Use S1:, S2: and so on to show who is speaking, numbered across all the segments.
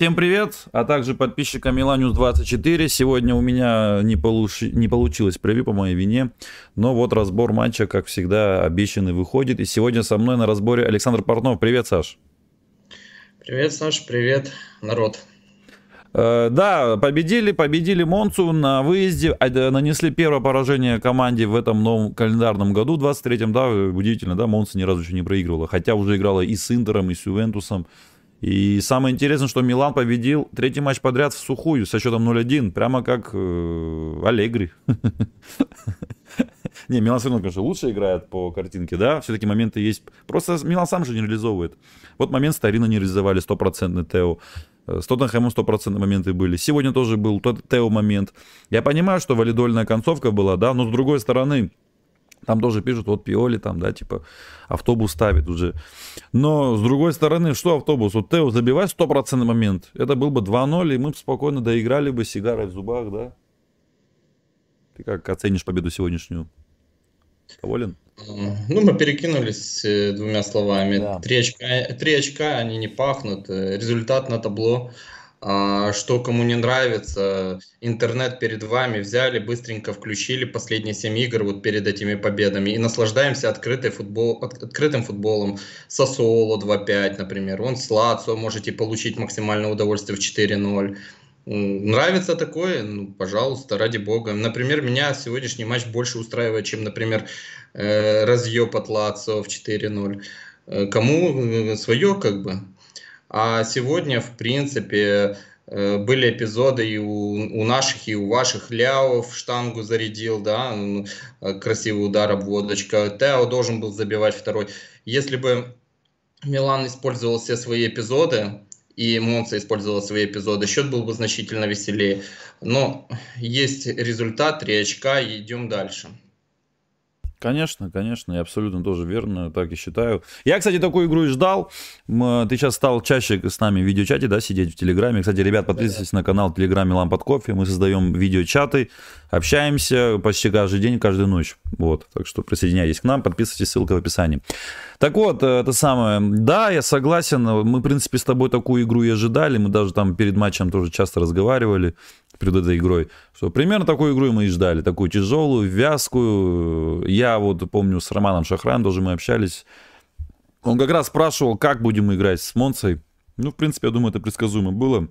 S1: Всем привет, а также подписчикам Миланюс 24. Сегодня у меня не, получ... не получилось превью по моей вине, но вот разбор матча, как всегда, обещанный выходит. И сегодня со мной на разборе Александр Портнов. Привет, Саш.
S2: Привет, Саш, привет, народ.
S1: Э, да, победили, победили Монцу на выезде, а, нанесли первое поражение команде в этом новом календарном году, 23-м, да, удивительно, да, Монца ни разу еще не проигрывала, хотя уже играла и с Интером, и с Ювентусом, и самое интересное, что Милан победил третий матч подряд в сухую со счетом 0-1, прямо как э, Аллегри. Не, Милан все равно, конечно, лучше играет по картинке, да, все-таки моменты есть. Просто Милан сам же не реализовывает. Вот момент Старина не реализовали, стопроцентный Тео. С Тоттенхэмом стопроцентные моменты были. Сегодня тоже был тот Тео момент. Я понимаю, что валидольная концовка была, да, но с другой стороны, там тоже пишут, вот Пиоли там, да, типа, автобус ставит уже. Но, с другой стороны, что автобус? Вот Тео забивает стопроцентный момент. Это был бы 2-0, и мы бы спокойно доиграли бы сигарой в зубах, да? Ты как оценишь победу сегодняшнюю? Доволен?
S2: Ну, мы перекинулись э, двумя словами. Да. Три, очка, три очка, они не пахнут. Э, результат на табло. А, что кому не нравится, интернет перед вами взяли, быстренько включили последние 7 игр вот перед этими победами и наслаждаемся открытый футбол, от, открытым футболом. Сосоло 2-5, например. Вон с Лацо можете получить максимальное удовольствие в 4-0. Нравится такое? Ну, пожалуйста, ради бога. Например, меня сегодняшний матч больше устраивает, чем, например, э, разъеб от Лацо в 4-0. Э, кому э, свое, как бы. А сегодня, в принципе, э, были эпизоды и у, у наших, и у ваших. Ляо в штангу зарядил, да, э, красивый удар, обводочка. Тео должен был забивать второй. Если бы Милан использовал все свои эпизоды, и Монца использовал свои эпизоды, счет был бы значительно веселее. Но есть результат, 3 очка, идем дальше.
S1: Конечно, конечно, я абсолютно тоже верно, так и считаю. Я, кстати, такую игру и ждал. Ты сейчас стал чаще с нами в видеочате, да, сидеть в Телеграме. Кстати, ребят, подписывайтесь на канал Телеграме Ламп под кофе. Мы создаем видеочаты, общаемся почти каждый день, каждую ночь. Вот, так что присоединяйтесь к нам, подписывайтесь, ссылка в описании. Так вот, э, это самое. Да, я согласен. Мы, в принципе, с тобой такую игру и ожидали. Мы даже там перед матчем тоже часто разговаривали перед этой игрой, что примерно такую игру мы и ждали, такую тяжелую, вязкую. Я вот помню, с Романом Шахраем тоже мы общались. Он как раз спрашивал, как будем играть с Монцей. Ну, в принципе, я думаю, это предсказуемо было.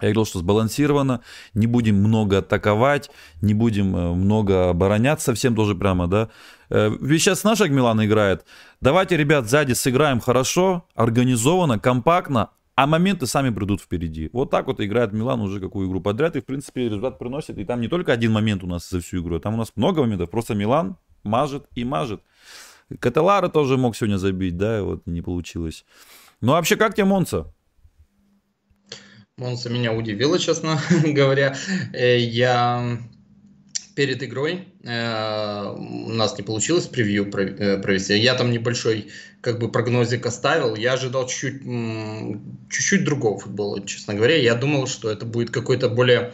S1: Я говорил, что сбалансировано, не будем много атаковать, не будем э, много обороняться совсем тоже прямо, да. Э, ведь сейчас наша Милан играет. Давайте, ребят, сзади сыграем хорошо, организованно, компактно, а моменты сами придут впереди. Вот так вот играет Милан уже какую игру подряд, и в принципе результат приносит. И там не только один момент у нас за всю игру, а там у нас много моментов. Просто Милан мажет и мажет. Каталара тоже мог сегодня забить, да, и вот не получилось. Ну, а вообще, как тебе Монца?
S2: Монца меня удивило, честно говоря. Э, я перед игрой э, у нас не получилось превью э, провести. Я там небольшой как бы прогнозик оставил. Я ожидал чуть-чуть, другого футбола, честно говоря. Я думал, что это будет какой-то более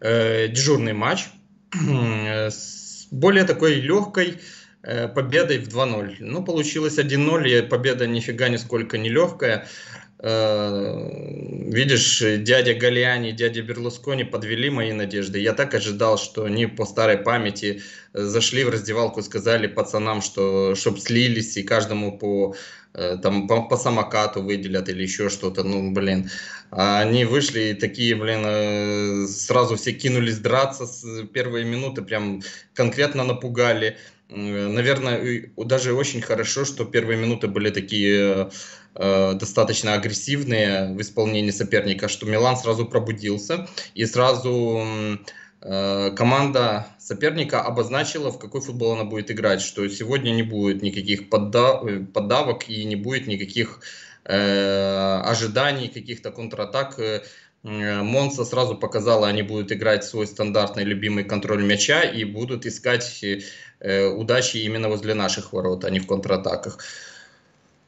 S2: э, дежурный матч э, с более такой легкой э, победой в 2-0. Ну, получилось 1-0, и победа нифига нисколько не легкая. Э, видишь, дядя Галиани, дядя Берлускони подвели мои надежды. Я так ожидал, что они по старой памяти э, зашли в раздевалку сказали пацанам, что чтоб слились и каждому по э, там по, по самокату выделят или еще что-то, ну, блин. А они вышли и такие, блин, сразу все кинулись драться с первые минуты, прям конкретно напугали. Наверное, даже очень хорошо, что первые минуты были такие э, достаточно агрессивные в исполнении соперника, что Милан сразу пробудился и сразу э, команда соперника обозначила, в какой футбол она будет играть, что сегодня не будет никаких поддав поддавок и не будет никаких э, ожиданий, каких-то контратак. Монса сразу показала, они будут играть свой стандартный любимый контроль мяча и будут искать Э, удачи именно возле наших ворот, а не в контратаках.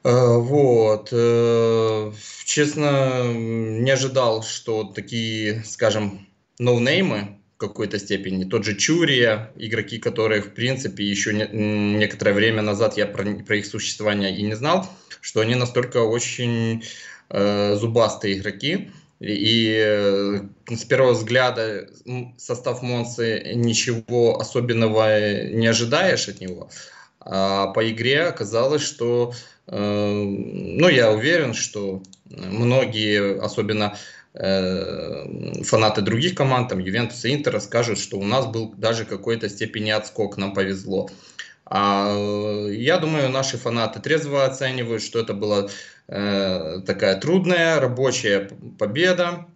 S2: Э, вот. Э, честно, не ожидал, что такие, скажем, ноунеймы в какой-то степени, тот же Чурия, игроки, которые, в принципе, еще не, некоторое время назад я про, про их существование и не знал, что они настолько очень э, зубастые игроки. И э, с первого взгляда состав Монсы ничего особенного не ожидаешь от него. А по игре оказалось, что, э, ну, я уверен, что многие, особенно э, фанаты других команд, там, Ювентуса, Интера, скажут, что у нас был даже какой-то степени отскок, нам повезло. А я думаю, наши фанаты трезво оценивают, что это была э, такая трудная рабочая победа.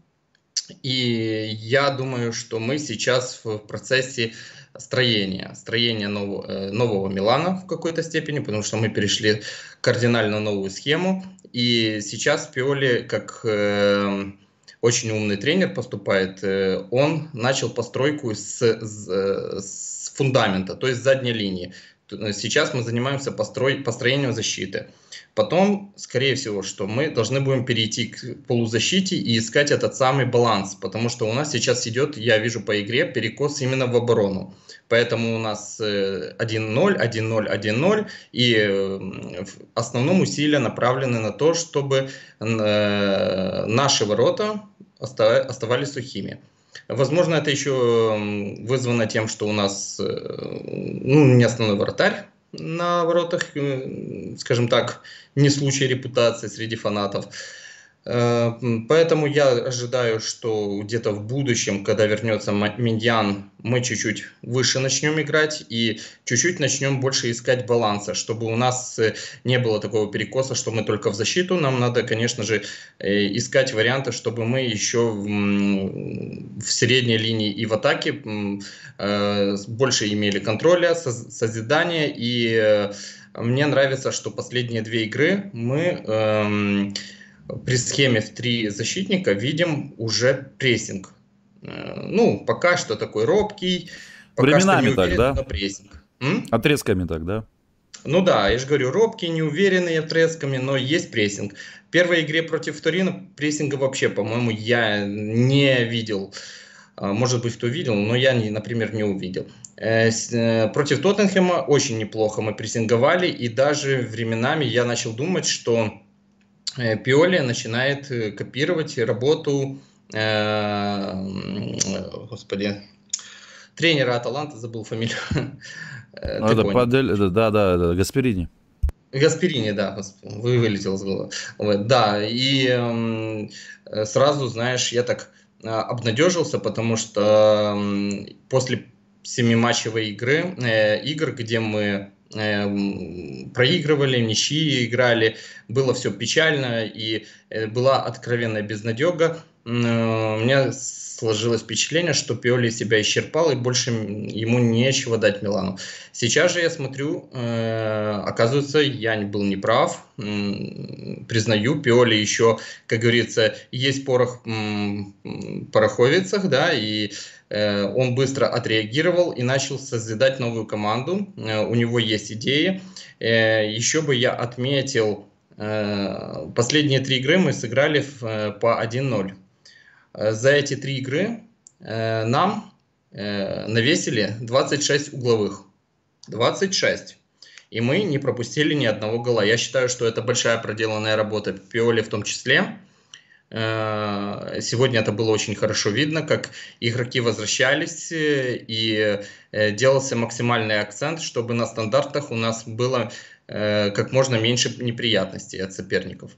S2: И я думаю, что мы сейчас в процессе строения, строения нового, э, нового Милана в какой-то степени, потому что мы перешли кардинально новую схему. И сейчас Пиоли, как э, очень умный тренер поступает, э, он начал постройку с, с, э, с фундамента, то есть с задней линии. Сейчас мы занимаемся построй, построением защиты. Потом, скорее всего, что мы должны будем перейти к полузащите и искать этот самый баланс, потому что у нас сейчас идет, я вижу по игре, перекос именно в оборону. Поэтому у нас 1-0, 1-0, 1-0, и э, в основном усилия направлены на то, чтобы э, наши ворота оставались сухими. Возможно, это еще вызвано тем, что у нас э, ну, не основной вратарь на воротах, скажем так, не случай репутации среди фанатов. Э, поэтому я ожидаю, что где-то в будущем, когда вернется Миньян, мы чуть-чуть выше начнем играть и чуть-чуть начнем больше искать баланса, чтобы у нас э, не было такого перекоса, что мы только в защиту. Нам надо, конечно же, э, искать варианты, чтобы мы еще в средней линии и в атаке больше имели контроля, созидания. И мне нравится, что последние две игры мы эм, при схеме в три защитника видим уже прессинг. Э, ну, пока что такой робкий.
S1: Пока Временами что не так, да? Прессинг. М? Отрезками так, да?
S2: Ну да, я же говорю, робкий, неуверенный отрезками, но есть прессинг. В первой игре против Турина прессинга вообще, по-моему, я не видел. А, может быть, кто видел, но я, например, не увидел. Э, э, против Тоттенхэма очень неплохо мы прессинговали, и даже временами я начал думать, что Пиоли начинает э, копировать работу, э, господи, тренера Аталанта, забыл фамилию.
S1: Ну, это Падель, да, да, да, Гасперини.
S2: Гаспарини, да, вы вылетел с головы. Да, и э, сразу, знаешь, я так обнадежился, потому что э, после семиматчевой игры, э, игр, где мы Эм, проигрывали, ничьи играли, было все печально и э, была откровенная безнадега. Э, у меня сложилось впечатление, что Пиоли себя исчерпал и больше ему нечего дать Милану. Сейчас же я смотрю, э, оказывается, я не был неправ, признаю, Пиоли еще, как говорится, есть порох в пороховицах, да, и Э, он быстро отреагировал и начал созидать новую команду. У него есть идеи. Еще бы я отметил, последние три игры мы сыграли по 1-0. За эти три игры нам навесили 26 угловых. 26. И мы не пропустили ни одного гола. Я считаю, что это большая проделанная работа Пиоли в том числе. Э, сегодня это было очень хорошо видно, как игроки возвращались э, и э, делался максимальный акцент, чтобы на стандартах у нас было как можно меньше неприятностей от соперников.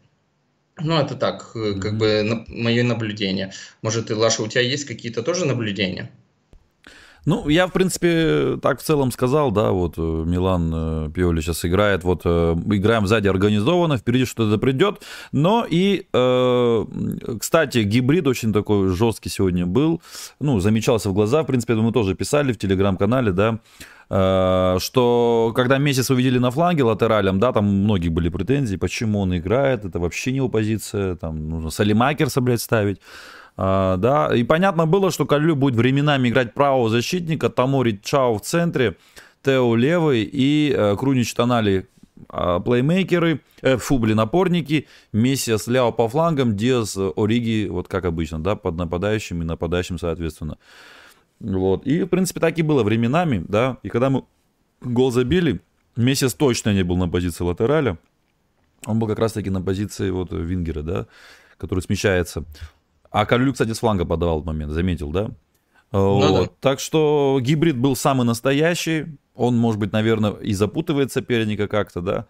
S2: Ну, это так, как бы мое наблюдение. Может, и Лаша, у тебя есть какие-то тоже наблюдения?
S1: Ну, я, в принципе, так в целом сказал, да, вот э, Милан э, Пиоли сейчас играет, вот э, играем сзади организованно, впереди что-то придет, но и, э, кстати, гибрид очень такой жесткий сегодня был, ну, замечался в глаза, в принципе, мы тоже писали в телеграм-канале, да, что когда месяц увидели на фланге латералем, да, там многие были претензии, почему он играет, это вообще не его позиция, там нужно Салимакерса, блядь, ставить. А, да, и понятно было, что Калю будет временами играть правого защитника, Тамори Чао в центре, Тео левый и э, Крунич Тонали э, плеймейкеры, э, фу, блин, опорники, Мессиас Ляо по флангам, Диас Ориги, вот как обычно, да, под нападающим и нападающим соответственно. Вот, и, в принципе, так и было временами, да, и когда мы гол забили, Мессиас точно не был на позиции латераля, он был как раз-таки на позиции вот Вингера, да, который смещается. А Калюлю, кстати, с фланга подавал в момент, заметил, да? Ну, вот. да. Так что гибрид был самый настоящий. Он, может быть, наверное, и запутывает соперника как-то, да.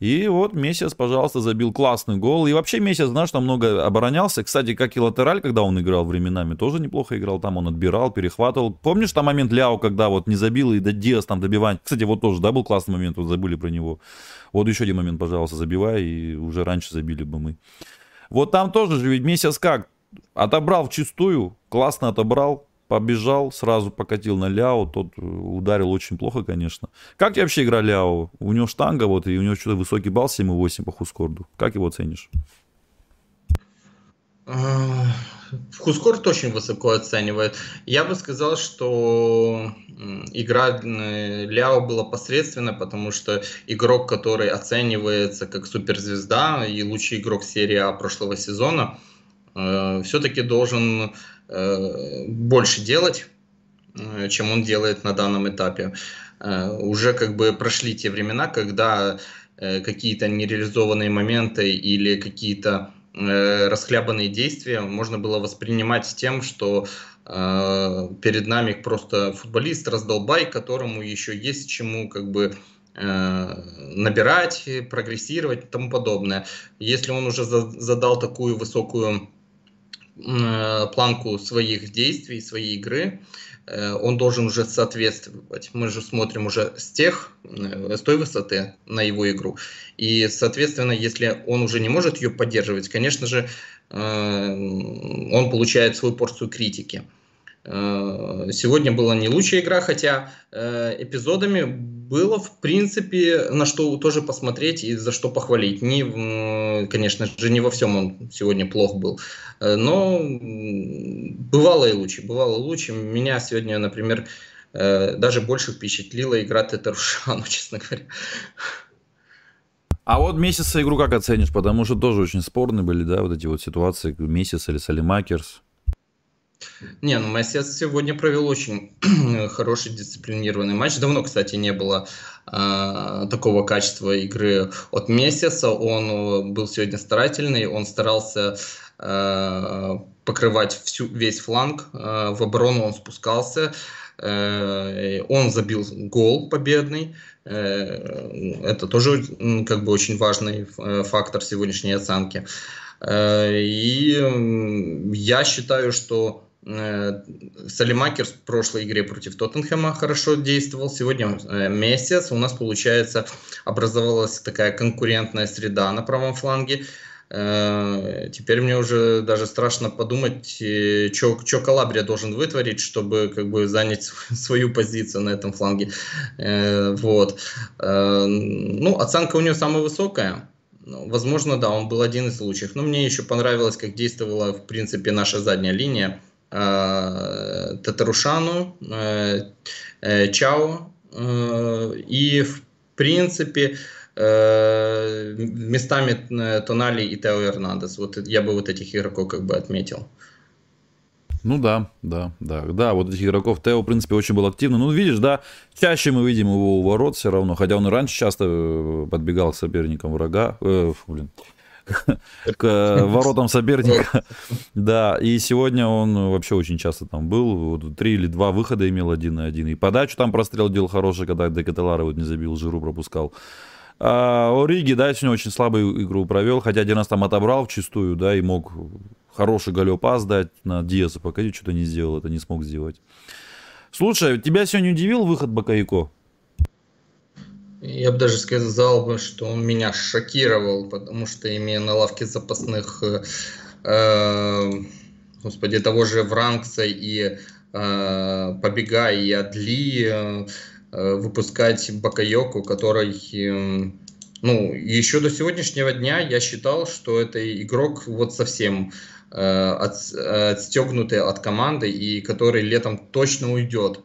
S1: И вот Месяц, пожалуйста, забил классный гол. И вообще Месяц, знаешь, там много оборонялся. Кстати, как и латераль, когда он играл временами, тоже неплохо играл. Там он отбирал, перехватывал. Помнишь там момент Ляо, когда вот не забил и до Диас там добивание? Кстати, вот тоже, да, был классный момент, вот забыли про него. Вот еще один момент, пожалуйста, забивай, и уже раньше забили бы мы. Вот там тоже же ведь Месяц как? Отобрал чистую, классно отобрал, побежал, сразу покатил на Ляо, тот э, ударил очень плохо, конечно. Как тебе вообще игра Ляо? У него штанга, вот, и у него что-то высокий балл 7,8 по Хускорду. Как его ценишь?
S2: Хускорд очень высоко оценивает. Я бы сказал, что игра э, Ляо была посредственна, потому что игрок, который оценивается как суперзвезда и лучший игрок серии А прошлого сезона, э, все-таки должен Э, больше делать, э, чем он делает на данном этапе. Э, уже как бы прошли те времена, когда какие-то нереализованные моменты или какие-то расхлябанные действия можно было воспринимать тем, что перед нами просто футболист раздолбай, которому еще есть чему как бы набирать, прогрессировать и тому подобное. Если он уже задал такую высокую Э, планку своих действий, своей игры, э, он должен уже соответствовать. Мы же смотрим уже с тех, э, с той высоты на его игру. И, соответственно, если он уже не может ее поддерживать, конечно же, он получает свою порцию критики. Э, сегодня была не лучшая игра, хотя э, эпизодами было, в принципе, на что тоже посмотреть и за что похвалить. Не, конечно же, не во всем он сегодня плох был, э, но бывало и лучше, бывало лучше. Меня сегодня, например, даже больше впечатлила игра Тетерушану, честно говоря.
S1: А вот месяца игру как оценишь? Потому что тоже очень спорные были, да, вот эти вот ситуации, месяц или Салимакерс.
S2: Не, ну Мессиас сегодня провел очень хороший дисциплинированный матч. Давно, кстати, не было э, такого качества игры от Мессиаса. Он э, был сегодня старательный, он старался э, покрывать всю, весь фланг. Э, в оборону он спускался. Э, он забил гол победный. Э, это тоже как бы очень важный э, фактор сегодняшней оценки. Э, и я считаю, что Салимакер в прошлой игре против Тоттенхэма хорошо действовал. Сегодня э, месяц. У нас, получается, образовалась такая конкурентная среда на правом фланге. Э, теперь мне уже даже страшно подумать, что Калабрия должен вытворить, чтобы как бы занять свою позицию на этом фланге. Вот. Ну, оценка у него самая высокая. Ну, возможно, да, он был один из лучших. Но мне еще понравилось, как действовала, в принципе, наша задняя линия. Э, Татарушану, э, э, Чао. И, в принципе, местами Тонали и Тео Эрнандес. Вот я бы вот этих игроков как бы отметил.
S1: Ну да, да, да, да, вот этих игроков Тео, в принципе, очень был активный. Ну, видишь, да, чаще мы видим его у ворот все равно, хотя он и раньше часто подбегал к соперникам врага, э, блин, к э, воротам соперника. Да, и сегодня он вообще очень часто там был. Три или два выхода имел один на один. И подачу там прострел делал хороший, когда Декателара вот не забил, Жиру пропускал. А Ориги, да, сегодня очень слабую игру провел, хотя один раз там отобрал в чистую, да, и мог хороший голепас дать на Диаса, пока что-то не сделал, это не смог сделать. Слушай, тебя сегодня удивил выход Бакайко?
S2: Я бы даже сказал бы, что он меня шокировал, потому что имея на лавке запасных, э, э, господи, того же Вранкса и э, Побега и Адли, э, выпускать Бакайоку, который, э, ну, еще до сегодняшнего дня я считал, что это игрок вот совсем э, от, отстегнутый от команды и который летом точно уйдет.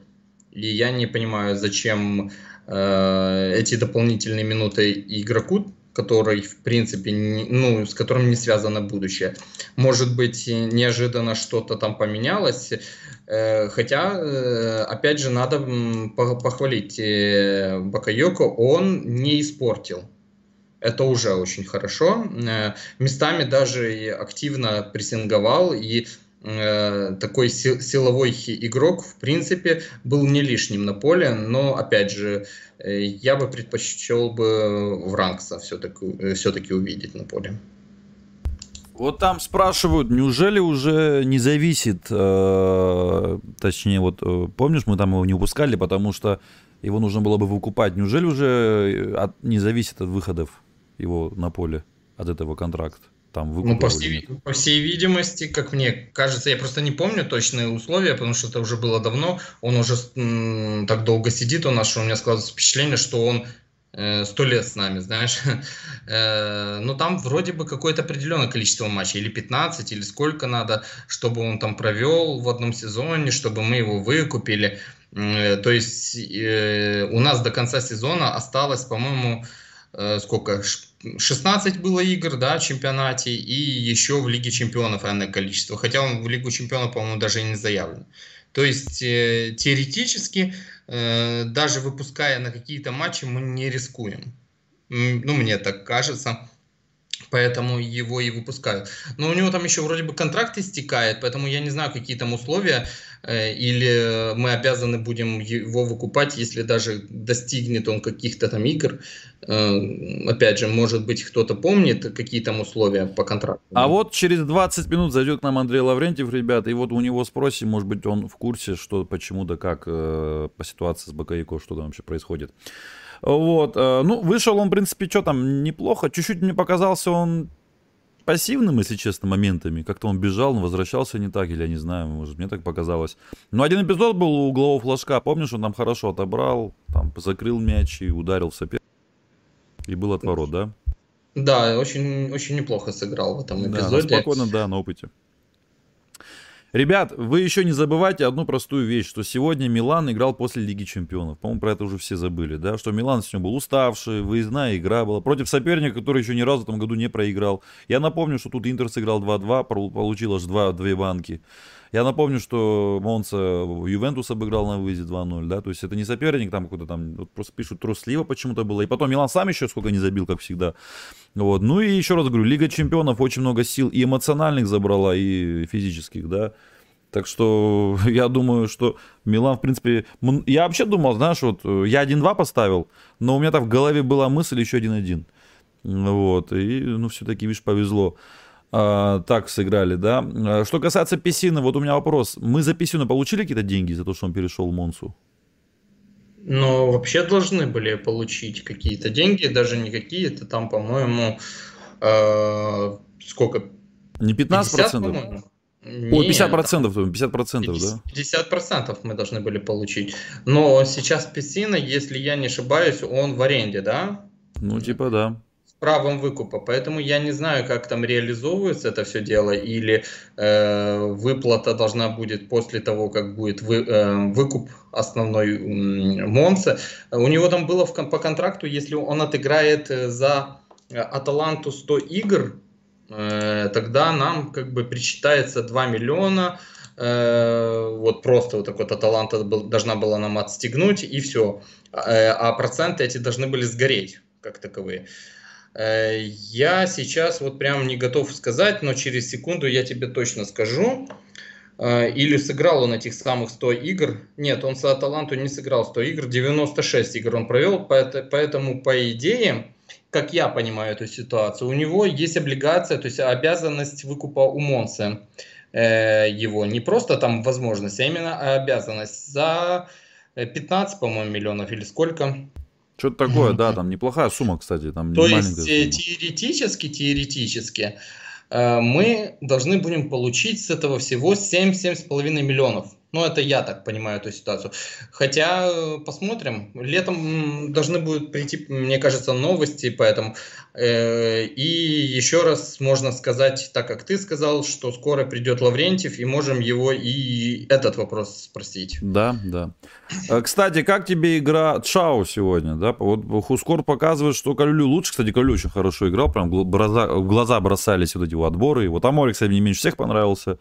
S2: И я не понимаю, зачем Э, эти дополнительные минуты игроку, который, в принципе, не, ну, с которым не связано будущее. Может быть, неожиданно что-то там поменялось, э, хотя, э, опять же, надо похвалить Бакайоко, он не испортил Это уже очень хорошо. Э, местами даже активно прессинговал, и э, такой силовой игрок, в принципе, был не лишним на поле, но, опять же, э, я бы предпочел бы Вранкса все-таки все увидеть на поле.
S1: Вот там спрашивают, неужели уже не зависит, э, точнее, вот э, помнишь, мы там его не выпускали, потому что его нужно было бы выкупать. Неужели уже э, от, не зависит от выходов его на поле, от этого контракта? Там
S2: ну, по всей, по всей видимости, как мне кажется, я просто не помню точные условия, потому что это уже было давно. Он уже м, так долго сидит у нас, что у меня складывается впечатление, что он Э, сто лет с нами, знаешь. Э, но там вроде бы какое-то определенное количество матчей, или 15, или сколько надо, чтобы он там провел в одном сезоне, чтобы мы его выкупили. Э, то есть у нас до конца сезона осталось, по-моему, сколько? 16 было игр, да, в чемпионате, и еще в Лиге чемпионов энное количество. Хотя он в Лигу чемпионов, по-моему, даже не заявлен. То есть теоретически Э, даже выпуская на какие-то матчи, мы не рискуем. Ну, мне так кажется. Поэтому его и выпускают. Но у него там еще вроде бы контракт истекает, поэтому я не знаю, какие там условия. Э, или мы обязаны будем его выкупать, если даже достигнет он каких-то там игр. Э, опять же, может быть, кто-то помнит, какие там условия по контракту.
S1: А вот через 20 минут зайдет к нам Андрей Лаврентьев, ребята, и вот у него спросим, может быть, он в курсе, что, почему да как э, по ситуации с Бакаико, что там вообще происходит. Вот, ну, вышел он, в принципе, что там, неплохо. Чуть-чуть мне показался он пассивным, если честно, моментами. Как-то он бежал, но возвращался не так, или я не знаю, может, мне так показалось. Но один эпизод был у углового флажка, помнишь, он там хорошо отобрал, там закрыл мяч и ударил соперника. И был отворот, да?
S2: Да, очень, очень неплохо сыграл в этом эпизоде.
S1: Да, спокойно, да, на опыте. Ребят, вы еще не забывайте одну простую вещь, что сегодня Милан играл после Лиги Чемпионов. По-моему, про это уже все забыли, да? Что Милан сегодня был уставший, выездная игра была против соперника, который еще ни разу в этом году не проиграл. Я напомню, что тут Интер сыграл 2-2, получил аж 2, 2 банки. Я напомню, что Монца Ювентус обыграл на выезде 2-0, да, то есть это не соперник, там какой-то там, вот просто пишут, трусливо почему-то было. И потом Милан сам еще сколько не забил, как всегда. Вот. Ну и еще раз говорю, Лига Чемпионов очень много сил и эмоциональных забрала, и физических, да. Так что я думаю, что Милан, в принципе... Я вообще думал, знаешь, вот э, я 1-2 поставил, но у меня там в голове была мысль еще 1-1. Вот, и, ну, все-таки, видишь, повезло. А, так сыграли, да. А, что касается Песина, вот у меня вопрос. Мы за Песина получили какие-то деньги за то, что он перешел в Монсу?
S2: Ну, вообще должны были получить какие-то деньги, даже не какие-то, там, по-моему, э, сколько?
S1: Не 15 процентов? О, 50 процентов, 50 процентов, да?
S2: 50 процентов мы должны были получить. Но сейчас Песина, если я не ошибаюсь, он в аренде, да?
S1: Ну, типа, да
S2: правом выкупа. Поэтому я не знаю, как там реализовывается это все дело, или э, выплата должна будет после того, как будет вы, э, выкуп основной э, Монса. У него там было в, по контракту, если он отыграет э, за Аталанту 100 игр, э, тогда нам как бы причитается 2 миллиона, э, вот просто вот так вот Аталанта был, должна была нам отстегнуть, и все. Э, а проценты эти должны были сгореть, как таковые. Э, я сейчас вот прям не готов сказать, но через секунду я тебе точно скажу. Э, или сыграл он этих самых 100 игр. Нет, он с Аталанту не сыграл 100 игр, 96 игр он провел, поэтому по идее, как я понимаю эту ситуацию, у него есть облигация, то есть обязанность выкупа у Монса э, его. Не просто там возможность, а именно обязанность за 15, по-моему, миллионов или сколько.
S1: Что-то такое, да, там неплохая сумма, кстати. Там
S2: То есть сумма. теоретически, теоретически э, мы должны будем получить с этого всего 7-7,5 миллионов. Ну, это я так понимаю эту ситуацию. Хотя, э, посмотрим. Летом должны будут прийти, мне кажется, новости, поэтому... Э, и еще раз можно сказать, так как ты сказал, что скоро придет Лаврентьев, и можем его и этот вопрос спросить.
S1: Да, да. Э, кстати, как тебе игра Чао сегодня? Да? Вот Хускор показывает, что Калюлю лучше. Кстати, Калюлю очень хорошо играл, прям глаза, глаза бросались вот эти его отборы. Вот Аморик, кстати, мне меньше всех понравился.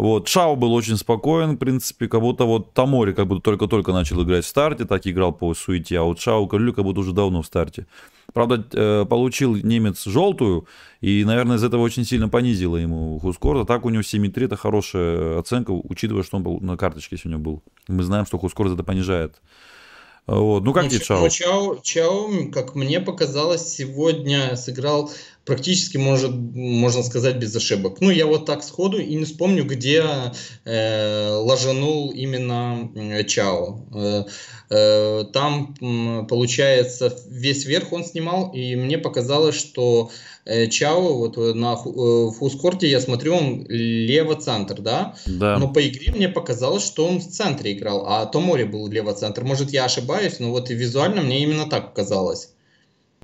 S1: Вот, Шао был очень спокоен, в принципе, как будто вот Тамори как будто только-только начал играть в старте, так играл по суете, а вот Шао Крылю как будто уже давно в старте. Правда, э, получил немец желтую, и, наверное, из этого очень сильно понизило ему Хускор. А так у него 7-3 это хорошая оценка, учитывая, что он был на карточке сегодня был. Мы знаем, что Хускор это понижает. Вот. Ну, как тебе
S2: Чао? Чао, Чао, как мне показалось, сегодня сыграл практически, может, можно сказать, без ошибок. Ну, я вот так сходу и не вспомню, где э, ложанул именно Чао. Э, э, там, получается, весь верх он снимал, и мне показалось, что э, Чао вот на э, фускорте, я смотрю, он лево-центр, да?
S1: Да.
S2: Но по игре мне показалось, что он в центре играл, а Томори был лево-центр. Может, я ошибаюсь, но вот и визуально мне именно так казалось.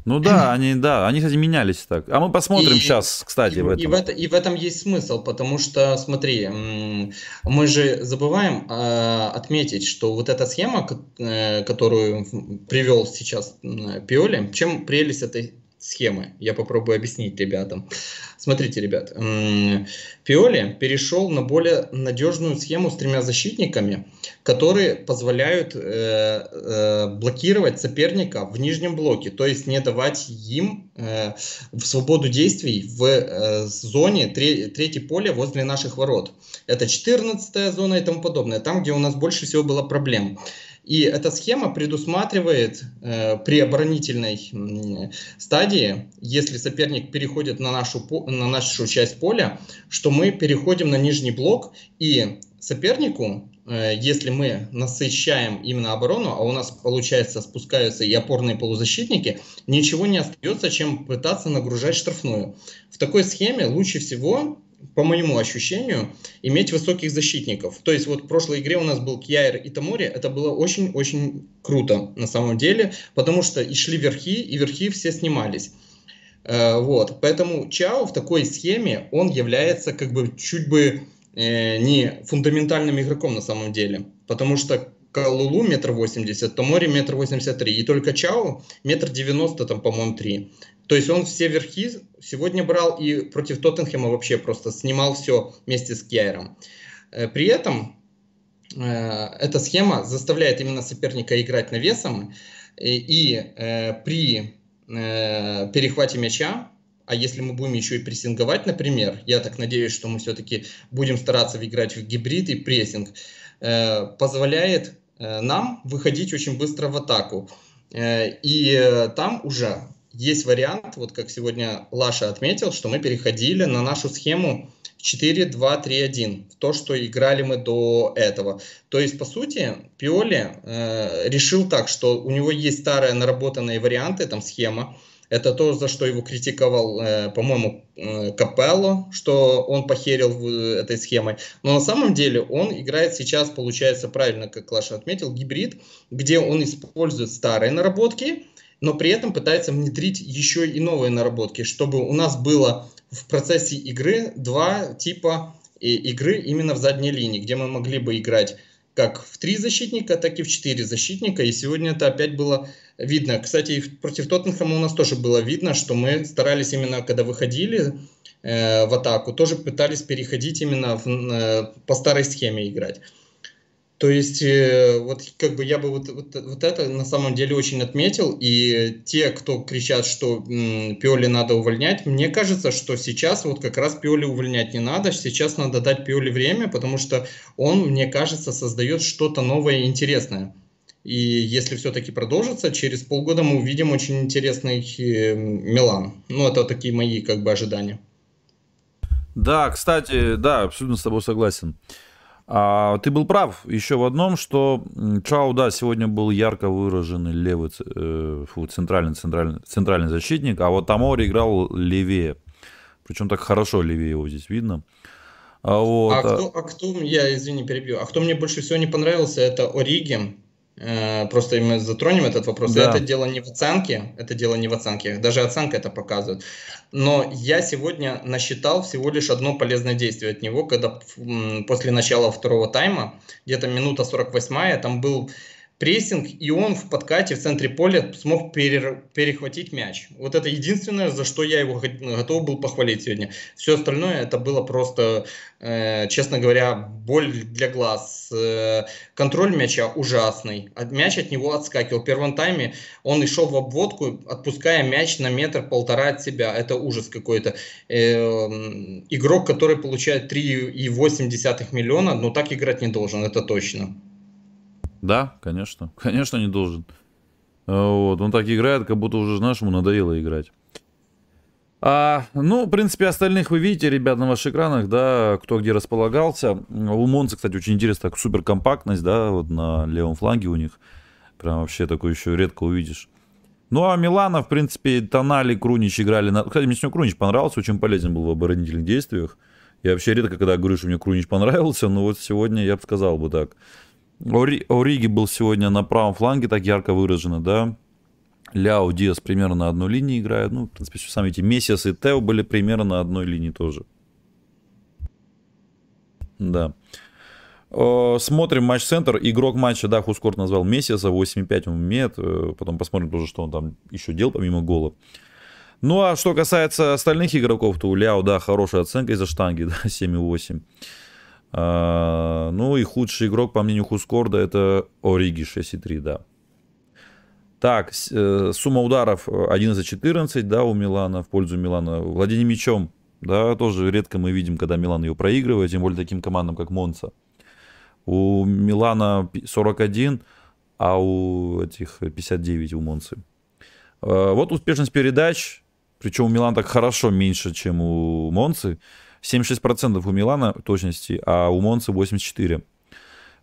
S1: Ну да, они, да, они, кстати, менялись так. А мы посмотрим и, сейчас, кстати,
S2: и,
S1: в этом.
S2: И в, это, и в этом есть смысл, потому что, смотри, мы же забываем э, отметить, что вот эта схема, э, которую привел сейчас Пиоли, чем прелесть этой схемы. Я попробую объяснить ребятам. Смотрите, ребят, Пиоли перешел на более надежную схему с тремя защитниками, которые позволяют э, э, блокировать соперника в нижнем блоке, то есть не давать им э, в свободу действий в зоне тре, третье поле возле наших ворот. Это 14 зона и тому подобное, там, где у нас больше всего было проблем. И эта схема предусматривает э, при оборонительной э, стадии, если соперник переходит на нашу, на нашу часть поля, что мы переходим на нижний блок и сопернику, э, если мы насыщаем именно оборону, а у нас, получается, спускаются и опорные полузащитники, ничего не остается, чем пытаться нагружать штрафную. В такой схеме лучше всего по моему ощущению, иметь высоких защитников. То есть вот в прошлой игре у нас был Кьяер и Тамори, это было очень-очень круто на самом деле, потому что и шли верхи, и верхи все снимались. Э, вот, поэтому Чао в такой схеме, он является как бы чуть бы э, не фундаментальным игроком на самом деле, потому что Калулу метр восемьдесят, Томори метр восемьдесят три, и только Чао метр девяносто там, по-моему, три. То есть он все верхи сегодня брал и против Тоттенхэма вообще просто снимал все вместе с Кьяером. Э, при этом э, эта схема заставляет именно соперника играть навесом, и, и э, при э, перехвате мяча, а если мы будем еще и прессинговать, например, я так надеюсь, что мы все-таки будем стараться играть в гибрид и прессинг, э, позволяет э, нам выходить очень быстро в атаку. Э, и э, там уже есть вариант, вот как сегодня Лаша отметил, что мы переходили на нашу схему 4-2-3-1, то, что играли мы до этого. То есть, по сути, Пиоли э, решил так, что у него есть старые наработанные варианты, там схема, это то, за что его критиковал, э, по-моему, э, Капелло, что он похерил в, э, этой схемой. Но на самом деле он играет сейчас, получается, правильно, как Лаша отметил, гибрид, где он использует старые наработки, но при этом пытается внедрить еще и новые наработки, чтобы у нас было в процессе игры два типа игры именно в задней линии, где мы могли бы играть как в три защитника, так и в четыре защитника. И сегодня это опять было видно. Кстати, против Тоттенхэма у нас тоже было видно, что мы старались именно, когда выходили э, в атаку, тоже пытались переходить именно в, э, по старой схеме играть. То есть, э, вот как бы я бы вот, вот, вот это на самом деле очень отметил. И те, кто кричат, что Пиоли надо увольнять, мне кажется, что сейчас вот как раз Пиоли увольнять не надо. Сейчас надо дать Пиоли время, потому что он, мне кажется, создает что-то новое и интересное. И если все-таки продолжится, через полгода мы увидим очень интересный э, Милан. Ну, это такие мои как бы ожидания.
S1: Да, кстати, да, абсолютно с тобой согласен. А, ты был прав еще в одном, что Чао, да, сегодня был ярко выраженный левый, э, фу, центральный, центральный, центральный защитник, а вот Тамори играл левее. Причем так хорошо левее его здесь видно.
S2: А, вот, а, кто, а кто, я извини, перебью, а кто мне больше всего не понравился, это Ориги. Э, просто мы затронем этот вопрос. Да. Это дело не в оценке, это дело не в оценке, даже оценка это показывает. Но я сегодня насчитал всего лишь одно полезное действие от него, когда после начала второго тайма, где-то минута 48 там был прессинг, и он в подкате в центре поля смог пере, перехватить мяч. Вот это единственное, за что я его готов был похвалить сегодня. Все остальное это было просто, э, честно говоря, боль для глаз. Э, контроль мяча ужасный. Мяч от него отскакивал. В первом тайме он и шел в обводку, отпуская мяч на метр-полтора от себя. Это ужас какой-то. Э, игрок, который получает 3,8 миллиона, ну так играть не должен, это точно.
S1: Да, конечно. Конечно, не должен. А, вот. Он так играет, как будто уже, знаешь, ему надоело играть. А, ну, в принципе, остальных вы видите, ребят, на ваших экранах, да, кто где располагался. У Монца, кстати, очень интересно, так, супер компактность, да, вот на левом фланге у них. Прям вообще такой еще редко увидишь. Ну, а Милана, в принципе, Тонали, Крунич играли на... Кстати, мне сегодня Крунич понравился, очень полезен был в оборонительных действиях. Я вообще редко, когда говорю, что мне Крунич понравился, но вот сегодня я бы сказал бы так. Ориги был сегодня на правом фланге так ярко выражено, да. Ляо, Диас примерно на одной линии играют. Ну, в принципе, сами эти Мессиас и Тео были примерно на одной линии тоже. Да. Смотрим матч-центр. Игрок матча, да, Хускорт назвал Мессиаса, 8,5 он умеет. Э, потом посмотрим тоже, что он там еще делал помимо гола. Ну, а что касается остальных игроков, то у Ляо, да, хорошая оценка из-за штанги, да, 7,8. А, ну и худший игрок, по мнению Хускорда, это Ориги 6,3, да. Так, э, сумма ударов 11-14, да, у Милана, в пользу Милана. Владение мячом, да, тоже редко мы видим, когда Милан ее проигрывает, тем более таким командам, как Монца. У Милана 41, а у этих 59 у Монцы. А, вот успешность передач, причем у Милана так хорошо меньше, чем у Монцы. 76% у Милана точности, а у Монцы 84%.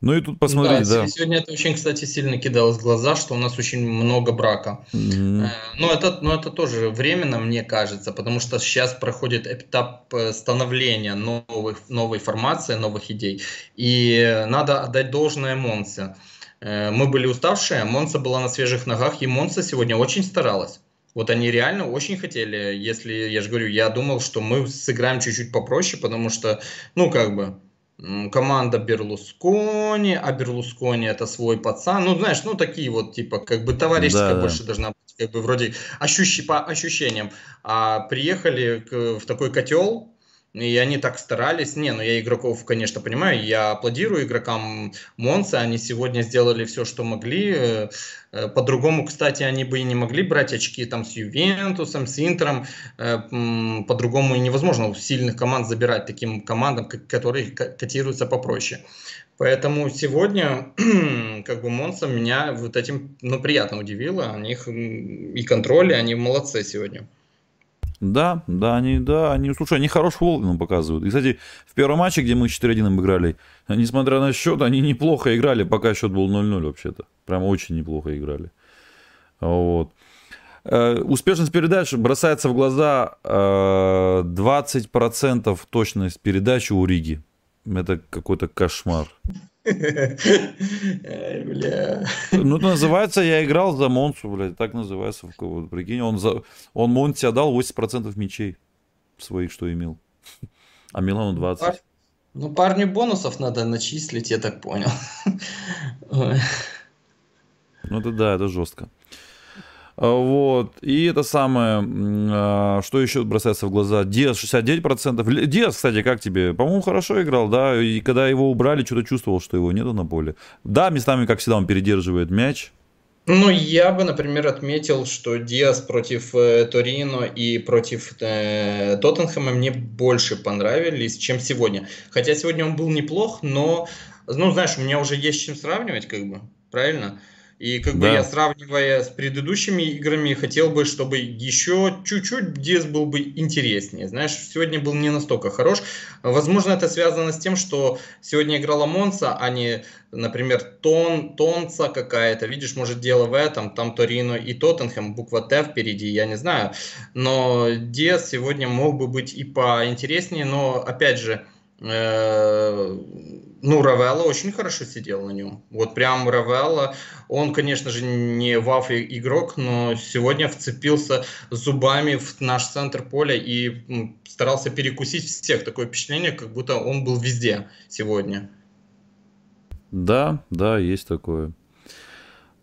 S1: Ну и тут посмотрите, да,
S2: да. Сегодня это очень, кстати, сильно кидалось в глаза, что у нас очень много брака. Mm-hmm. Но, это, но это тоже временно, мне кажется, потому что сейчас проходит этап э, становления новых, новой формации, новых идей. И надо отдать должное Монце. Э, мы были уставшие, Монца была на свежих ногах, и Монца сегодня очень старалась. Вот они реально очень хотели, если, я же говорю, я думал, что мы сыграем чуть-чуть попроще, потому что, ну, как бы, команда Берлускони, а Берлускони это свой пацан, ну, знаешь, ну, такие вот, типа, как бы товарищеская да, больше да. должна быть, как бы, вроде, ощущи, по ощущениям. А приехали к, в такой котел, и они так старались. Не, ну я игроков, конечно, понимаю. Я аплодирую игрокам Монса. Они сегодня сделали все, что могли. Э, э, по-другому, кстати, они бы и не могли брать очки там с Ювентусом, с Интером. Э, по-другому и невозможно у сильных команд забирать таким командам, которые котируются попроще. Поэтому сегодня, как бы, Монса меня вот этим, ну, приятно удивило. У них и контроль, и они молодцы сегодня.
S1: Да, да, они, да, они, слушай, они хороший футбол нам показывают. И, кстати, в первом матче, где мы 4-1 обыграли, несмотря на счет, они неплохо играли, пока счет был 0-0 вообще-то. Прям очень неплохо играли. Вот. Э, успешность передач бросается в глаза 20% э, точность передачи у Риги. Это какой-то кошмар. Бля. Ну, называется, я играл за Монсу, блядь, так называется. Вот, прикинь, он, за, он Монте отдал 80% мячей своих, что имел. А Милану 20. Пар...
S2: Ну, парню бонусов надо начислить, я так понял.
S1: Ну, это да, это жестко. А, вот. И это самое, а, что еще бросается в глаза? Диас 69%. Диас, кстати, как тебе? По-моему, хорошо играл, да? И когда его убрали, что-то чувствовал, что его нету на поле. Да, местами, как всегда, он передерживает мяч.
S2: Ну, я бы, например, отметил, что Диас против э, Торино и против э, Тоттенхэма мне больше понравились, чем сегодня. Хотя сегодня он был неплох, но, ну, знаешь, у меня уже есть с чем сравнивать, как бы, правильно? И как да. бы я, сравнивая с предыдущими играми, хотел бы, чтобы еще чуть-чуть Диас был бы интереснее. Знаешь, сегодня был не настолько хорош. Возможно, это связано с тем, что сегодня играла Монса, а не, например, Тон, Тонца какая-то. Видишь, может, дело в этом. Там Торино и Тоттенхэм, буква Т впереди, я не знаю. Но Диас сегодня мог бы быть и поинтереснее, но, опять же, э ну, Равелла очень хорошо сидел на нем. Вот прям Равелла, он, конечно же, не ваф игрок, но сегодня вцепился зубами в наш центр поля и старался перекусить всех. Такое впечатление, как будто он был везде сегодня.
S1: Да, да, есть такое.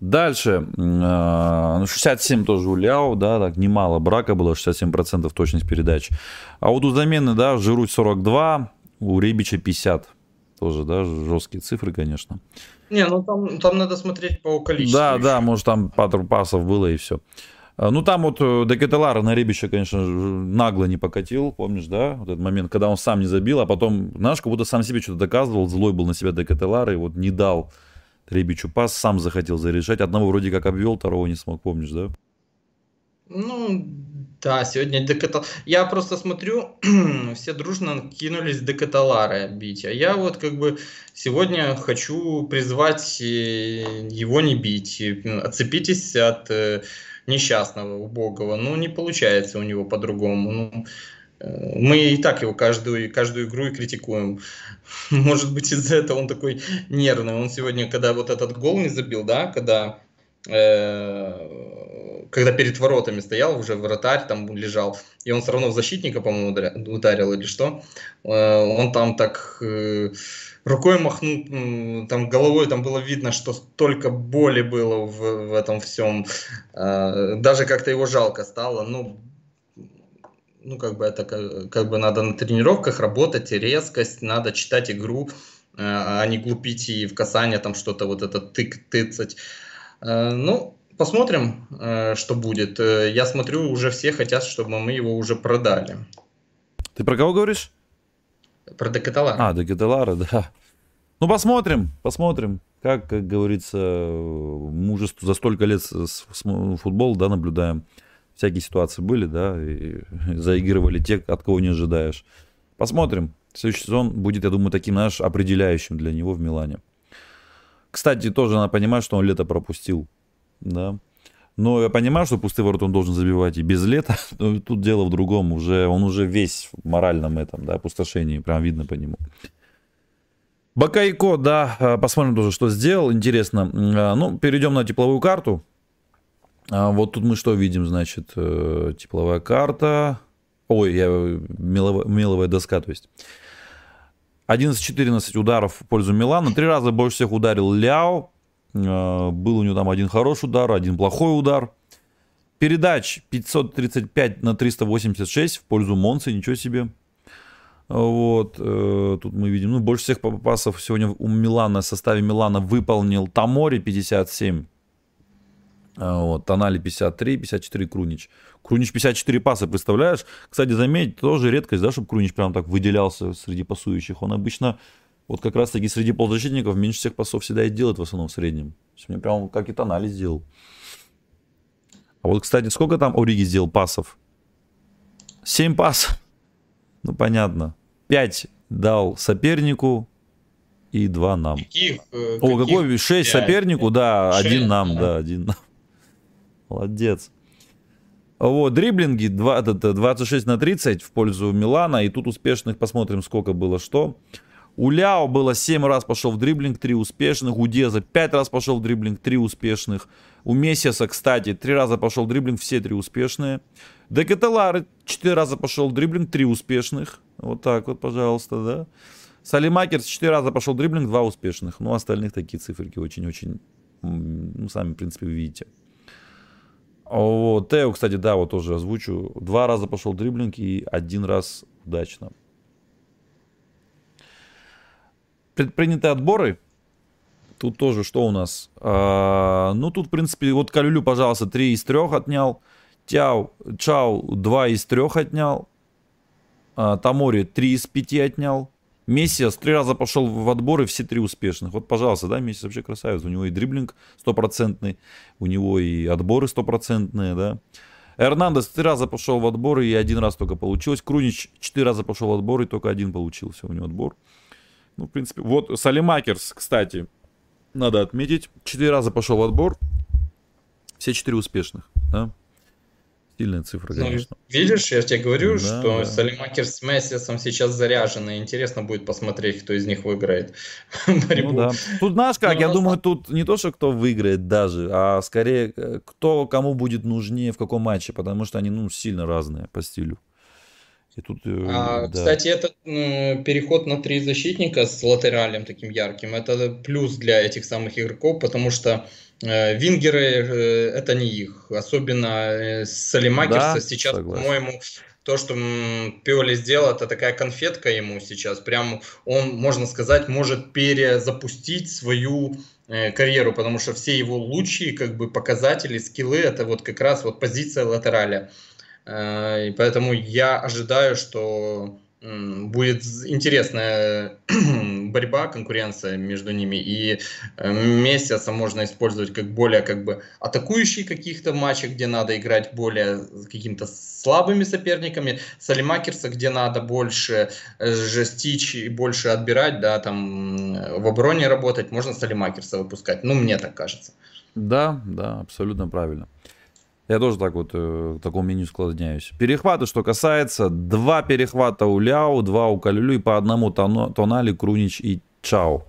S1: Дальше, 67 а, тоже у Ляо, да, так немало брака было, 67% точность передач. А вот у замены, да, Жируть 42, у Ребича 50. Тоже, да, жесткие цифры, конечно.
S2: Не, ну там, там надо смотреть по количеству.
S1: Да, еще. да, может там пару пасов было и все. А, ну, там вот э, Декателара на Ребича, конечно, нагло не покатил, помнишь, да? Вот этот момент, когда он сам не забил, а потом, знаешь, как будто сам себе что-то доказывал, злой был на себя Декателара и вот не дал Ребичу пас, сам захотел зарешать. Одного вроде как обвел, второго не смог, помнишь, да?
S2: Ну, да, сегодня Декатал... Я просто смотрю, все дружно кинулись Декаталара бить. А я вот как бы сегодня хочу призвать э, его не бить. Отцепитесь от э, несчастного, убогого. Ну, не получается у него по-другому. Ну, мы и так его каждую, каждую игру и критикуем. Может быть, из-за этого он такой нервный. Он сегодня, когда вот этот гол не забил, да, когда, э, когда перед воротами стоял, уже вратарь там лежал, и он все равно в защитника, по-моему, ударил или что, э, он там так... Э, рукой махнул, там головой там было видно, что столько боли было в, в этом всем. Э, даже как-то его жалко стало. Ну, ну, как бы это как, как бы надо на тренировках работать, резкость, надо читать игру, а не глупить и в касание там что-то вот это тык, тыцать. Ну, посмотрим, э, что будет. Я смотрю, уже все хотят, чтобы мы его уже продали.
S1: Ты про кого говоришь?
S2: Про Декаталара.
S1: А, Декаталара, да. Ну, посмотрим, посмотрим. Как, как говорится, мужество за столько лет с, с, футбол, да, наблюдаем всякие ситуации были, да, и заигрывали те, от кого не ожидаешь. Посмотрим. Следующий сезон будет, я думаю, таким, знаешь, определяющим для него в Милане. Кстати, тоже надо понимать, что он лето пропустил, да. Но я понимаю, что пустые ворота он должен забивать и без лета. Но тут дело в другом. Уже, он уже весь в моральном этом, да, опустошении. Прям видно по нему. Бакайко, да, а, посмотрим тоже, что сделал. Интересно. А, ну, перейдем на тепловую карту. А вот тут мы что видим, значит, э, тепловая карта. Ой, я, меловая, меловая доска, то есть. 11-14 ударов в пользу Милана. Три раза больше всех ударил Ляо. Э, был у него там один хороший удар, один плохой удар. Передач 535 на 386 в пользу Монцы, ничего себе. Вот, э, тут мы видим, ну, больше всех пасов сегодня у Милана, в составе Милана выполнил Тамори 57 а, вот, Тонали 53, 54 Крунич. Крунич 54 паса, представляешь? Кстати, заметь, тоже редкость, да, чтобы Крунич прям так выделялся среди пасующих. Он обычно, вот как раз таки среди полузащитников меньше всех пасов всегда и делает в основном в среднем. Мне прям как и Тонали сделал. А вот, кстати, сколько там Ориги сделал пасов? 7 пасов. Ну, понятно. 5 дал сопернику и 2 нам. Каких, э, О, какой? 6 сопернику, да, 6, один нам, да, один нам. Молодец. Вот, дриблинги 26 на 30 в пользу Милана. И тут успешных посмотрим, сколько было что. У Ляо было 7 раз пошел в дриблинг, 3 успешных. У Деза 5 раз пошел в дриблинг, 3 успешных. У Мессиаса, кстати, 3 раза пошел в дриблинг, все 3 успешные. Декателары 4 раза пошел в дриблинг, 3 успешных. Вот так вот, пожалуйста, да. Салимакерс 4 раза пошел в дриблинг, 2 успешных. Ну, остальных такие циферки очень-очень, ну, сами, в принципе, вы видите. Вот, Тео, кстати, да, вот тоже озвучу. Два раза пошел дриблинг и один раз удачно. Предпринятые отборы. Тут тоже что у нас? А, ну, тут, в принципе, вот Калюлю, пожалуйста, 3 из 3 отнял. Тяу, Чау 2 из 3 отнял. А, Тамори 3 из 5 отнял. Мессиас три раза пошел в отборы, все три успешных. Вот, пожалуйста, да, Мессиас вообще красавец. У него и дриблинг стопроцентный, у него и отборы стопроцентные, да. Эрнандес три раза пошел в отборы и один раз только получилось. Крунич четыре раза пошел в отбор и только один получился у него отбор. Ну, в принципе, вот Салимакерс, кстати, надо отметить, четыре раза пошел в отбор, все четыре успешных, да. Сильная цифра, ну, конечно.
S2: Ну, видишь, я тебе говорю, да, что да. Салимакер с Мессисом сейчас заряжены. Интересно будет посмотреть, кто из них выиграет
S1: борьбу. Ну, да. Тут знаешь как, Но я думаю, тут не то, что кто выиграет даже, а скорее кто кому будет нужнее в каком матче, потому что они ну, сильно разные по стилю.
S2: И тут, э, а, да. Кстати, этот переход на три защитника с латералем таким ярким, это плюс для этих самых игроков, потому что э, вингеры э, это не их. Особенно Салимакерса да, сейчас, по-моему, то, что Пиоли сделал, это такая конфетка ему сейчас. Прям он, можно сказать, может перезапустить свою э, карьеру, потому что все его лучшие как бы показатели, скиллы, это вот как раз вот позиция латераля. Э, и поэтому я ожидаю, что будет интересная борьба, конкуренция между ними, и э, Мессиаса можно использовать как более как бы атакующий каких-то матчах, где надо играть более каким-то слабыми соперниками, Салимакерса, где надо больше э, жестичь и больше отбирать, да, там в обороне работать, можно Салимакерса выпускать, ну, мне так кажется.
S1: Да, да, абсолютно правильно. Я тоже так вот э, к такому меню склоняюсь. Перехваты, что касается, два перехвата у Ляо, два у Калюлю и по одному Тонали, Крунич и Чао.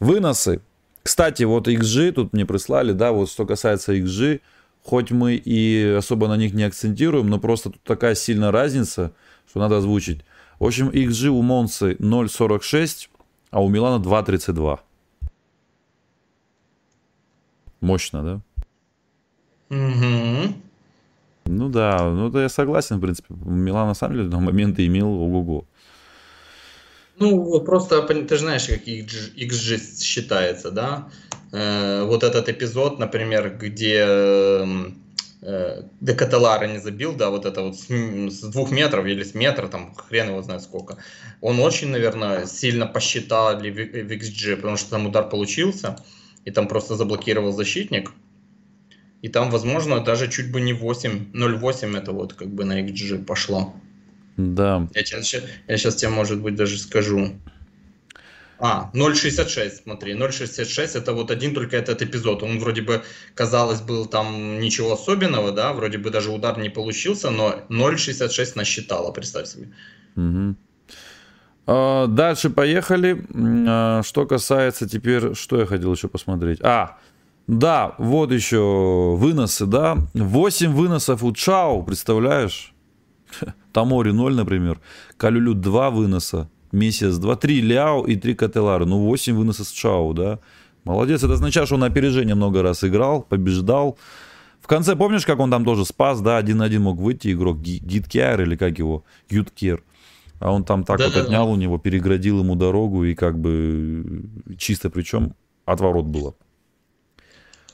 S1: Выносы. Кстати, вот XG тут мне прислали, да, вот что касается XG, хоть мы и особо на них не акцентируем, но просто тут такая сильная разница, что надо озвучить. В общем, XG у Монсы 0.46, а у Милана 2.32. Мощно, да? Угу. Ну да, ну да, я согласен, в принципе. Милан на самом деле на моменты имел ого-го.
S2: Ну, просто ты же знаешь, как XG считается, да? Э, вот этот эпизод, например, где э, Декателара не забил, да, вот это вот с, с двух метров или с метра, там, хрен его знает сколько. Он очень, наверное, сильно посчитали в, в XG, потому что там удар получился, и там просто заблокировал защитник. И там, возможно, даже чуть бы не 8, 0,8 это вот как бы на XG пошло.
S1: Да.
S2: Я сейчас, я сейчас тебе, может быть, даже скажу. А, 0.66, смотри, 0.66 это вот один только этот эпизод. Он вроде бы, казалось, был там ничего особенного, да, вроде бы даже удар не получился, но 0.66 насчитало, представь себе.
S1: Угу. А, дальше поехали. А, что касается теперь, что я хотел еще посмотреть? А, да, вот еще выносы, да. 8 выносов у Чао, представляешь? Тамори 0, например. Калюлю 2 выноса. Месяц 2, 3 Ляо и 3 Кателары. Ну, 8 выносов с Чао, да. Молодец. Это означает, что он на опережение много раз играл, побеждал. В конце, помнишь, как он там тоже спас, да, один на один мог выйти игрок Гиткер или как его, Юткер. А он там так да, вот да, отнял да. у него, переградил ему дорогу и как бы чисто причем отворот было.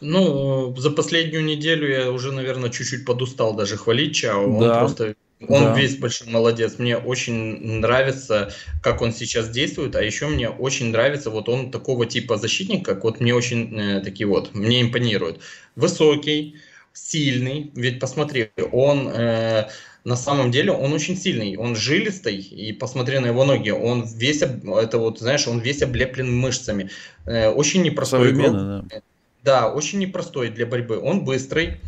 S2: Ну, за последнюю неделю я уже, наверное, чуть-чуть подустал даже хвалить Чао. Да. Он просто он да. весь большой молодец. Мне очень нравится, как он сейчас действует, а еще мне очень нравится, вот он такого типа защитник, как вот мне очень э, такие вот, мне импонирует. Высокий, сильный, ведь посмотри, он э, на самом деле он очень сильный, он жилистый, и посмотри на его ноги, он весь, это вот, знаешь, он весь облеплен мышцами. Э, очень непростой игрок. Да. Да, очень непростой для борьбы. Он быстрый.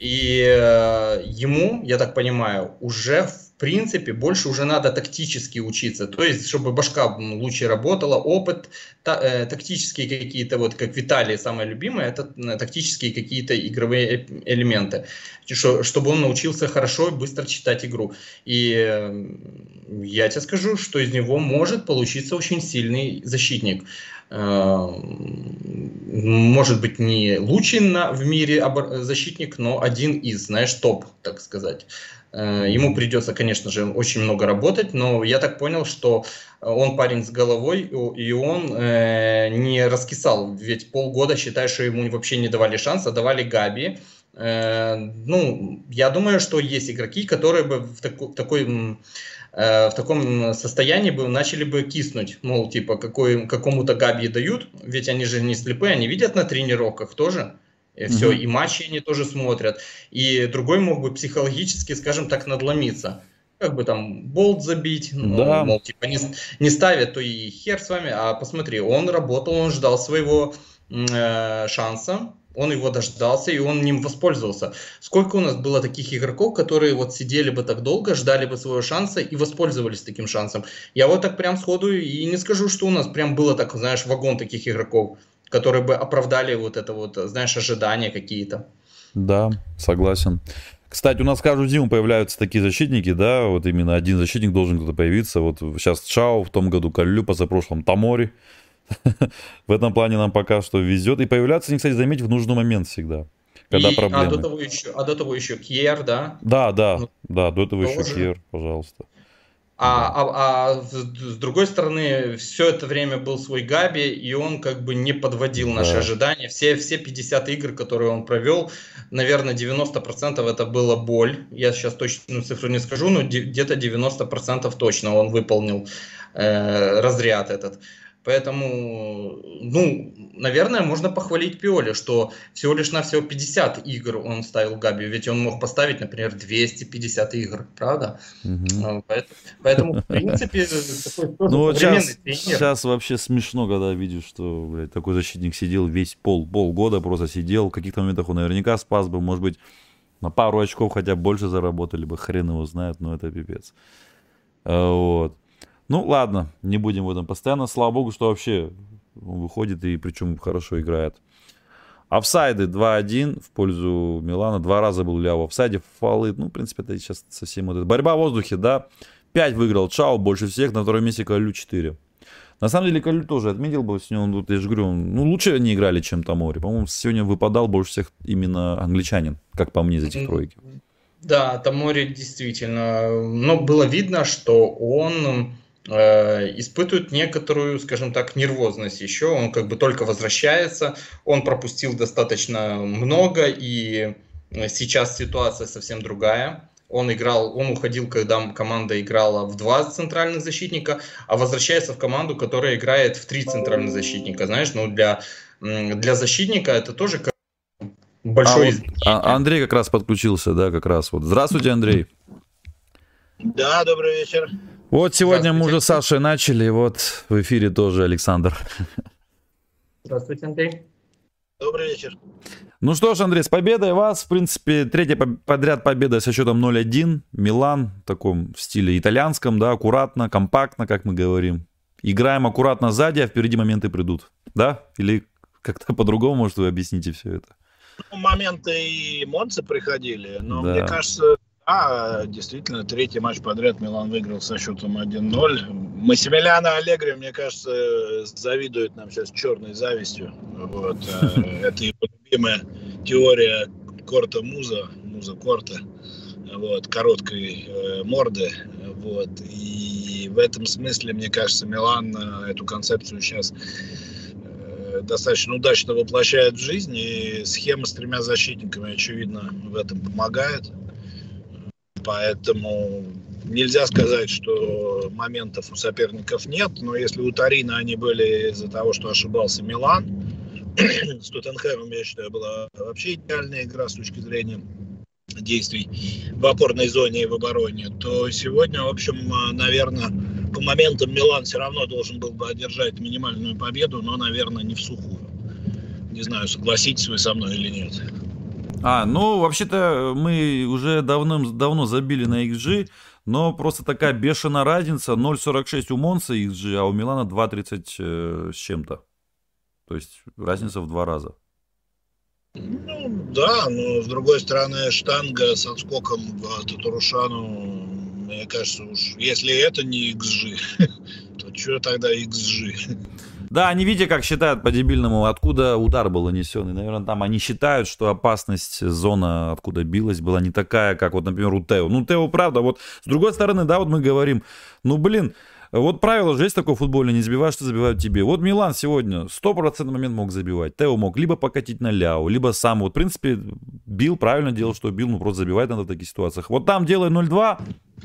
S2: И э, ему, я так понимаю, уже в принципе больше уже надо тактически учиться. То есть, чтобы башка лучше работала, опыт, та, э, тактические какие-то, вот как Виталий самое любимое, это тактические какие-то игровые элементы. Чтобы он научился хорошо и быстро читать игру. И э, я тебе скажу, что из него может получиться очень сильный защитник. Э, может быть, не лучший на, в мире защитник, но один из, знаешь, топ, так сказать. Э, ему придется, конечно же, очень много работать, но я так понял, что он парень с головой, и он э, не раскисал. Ведь полгода, считай, что ему вообще не давали шанса, давали Габи. Э, ну, я думаю, что есть игроки, которые бы в таку, такой Э, в таком состоянии бы начали бы киснуть, мол, типа, какой, какому-то Габи дают, ведь они же не слепые, они видят на тренировках тоже, и все, mm-hmm. и матчи они тоже смотрят, и другой мог бы психологически, скажем так, надломиться, как бы там болт забить, ну, да. мол, типа, не, не ставят, то и хер с вами, а посмотри, он работал, он ждал своего э, шанса, он его дождался, и он ним воспользовался. Сколько у нас было таких игроков, которые вот сидели бы так долго, ждали бы своего шанса и воспользовались таким шансом. Я вот так прям сходу и не скажу, что у нас прям было так, знаешь, вагон таких игроков, которые бы оправдали вот это вот, знаешь, ожидания какие-то.
S1: Да, согласен. Кстати, у нас каждую зиму появляются такие защитники, да, вот именно один защитник должен кто-то появиться. Вот сейчас Чао, в том году Калю, позапрошлом Тамори. В этом плане нам пока что везет. И появляться они, кстати, заметить в нужный момент всегда. Когда и, проблемы.
S2: А до того еще, а до того еще Кьер, да?
S1: Да, да, ну, да, до этого тоже. еще Кьер, пожалуйста.
S2: А, а, а с другой стороны, все это время был свой Габи, и он как бы не подводил наши да. ожидания. Все, все 50 игр, которые он провел, наверное, 90% это была боль. Я сейчас точную цифру не скажу, но где-то 90% точно он выполнил э, разряд этот. Поэтому, ну, наверное, можно похвалить Пиоли, что всего лишь на всего 50 игр он ставил Габи, ведь он мог поставить, например, 250 игр, правда? Угу. Поэтому, в принципе,
S1: такой Ну, сейчас, сейчас вообще смешно, когда видишь, что, блядь, такой защитник сидел весь пол, полгода просто сидел, в каких-то моментах он наверняка спас бы, может быть, на пару очков хотя больше заработали бы, хрен его знает, но это пипец. А, вот. Ну, ладно, не будем в этом постоянно. Слава богу, что вообще он выходит и причем хорошо играет. Офсайды 2-1 в пользу Милана. Два раза был Ляо в офсайде. Фолы, ну, в принципе, это сейчас совсем... Вот это. Борьба в воздухе, да. 5 выиграл Чао больше всех. На втором месте Калю 4. На самом деле, Калю тоже отметил бы, сегодня он, я же говорю, ну, лучше они играли, чем Тамори. По-моему, сегодня выпадал больше всех именно англичанин, как по мне, из этих тройки.
S2: Да, Тамори действительно. Но было видно, что он испытывает некоторую, скажем так, нервозность еще. Он как бы только возвращается, он пропустил достаточно много, и сейчас ситуация совсем другая. Он играл, он уходил, когда команда играла в два центральных защитника, а возвращается в команду, которая играет в три центральных защитника. Знаешь, ну для, для защитника это тоже большой...
S1: А, вот, а, Андрей как раз подключился, да, как раз. Вот. Здравствуйте, Андрей.
S3: Да, добрый вечер.
S1: Вот сегодня мы уже с Сашей начали, вот в эфире тоже Александр.
S2: Здравствуйте, Андрей.
S3: Добрый вечер.
S1: Ну что ж, Андрей, с победой вас. В принципе, третья подряд победа со счетом 0-1. Милан в таком стиле итальянском, да, аккуратно, компактно, как мы говорим. Играем аккуратно сзади, а впереди моменты придут. Да? Или как-то по-другому, может, вы объясните все это?
S3: Ну, моменты и Монцы приходили, но да. мне кажется, а, действительно, третий матч подряд Милан выиграл со счетом 1-0. Массимилиано Аллегри, мне кажется, завидует нам сейчас черной завистью. Вот. Э, это его любимая теория Корта Муза, Муза Корта, вот, короткой э, морды. Вот. И в этом смысле, мне кажется, Милан э, эту концепцию сейчас э, достаточно удачно воплощает в жизнь, и схема с тремя защитниками, очевидно, в этом помогает. Поэтому нельзя сказать, что моментов у соперников нет, но если у Тарина они были из-за того, что ошибался Милан, с Тоттенхэмом, я считаю, была вообще идеальная игра с точки зрения действий в опорной зоне и в обороне, то сегодня, в общем, наверное, по моментам Милан все равно должен был бы одержать минимальную победу, но, наверное, не в сухую. Не знаю, согласитесь вы со мной или нет.
S1: А, ну, вообще-то мы уже давно-давно забили на XG, но просто такая бешеная разница. 0.46 у Монса XG, а у Милана 2.30 э, с чем-то. То есть разница в два раза.
S3: Ну, да, но с другой стороны, штанга с отскоком в Татарушану, мне кажется, уж если это не XG, то что тогда XG?
S1: Да, они видите, как считают по-дебильному, откуда удар был нанесен. И, наверное, там они считают, что опасность зона, откуда билась, была не такая, как вот, например, у Тео. Ну, Тео, правда, вот с другой стороны, да, вот мы говорим, ну, блин, вот правило же есть такое футбольное, не забиваешь, что забивают тебе. Вот Милан сегодня 100% момент мог забивать. Тео мог либо покатить на Ляо, либо сам. Вот, в принципе, бил, правильно делал, что бил, ну просто забивает надо в таких ситуациях. Вот там делай 0-2,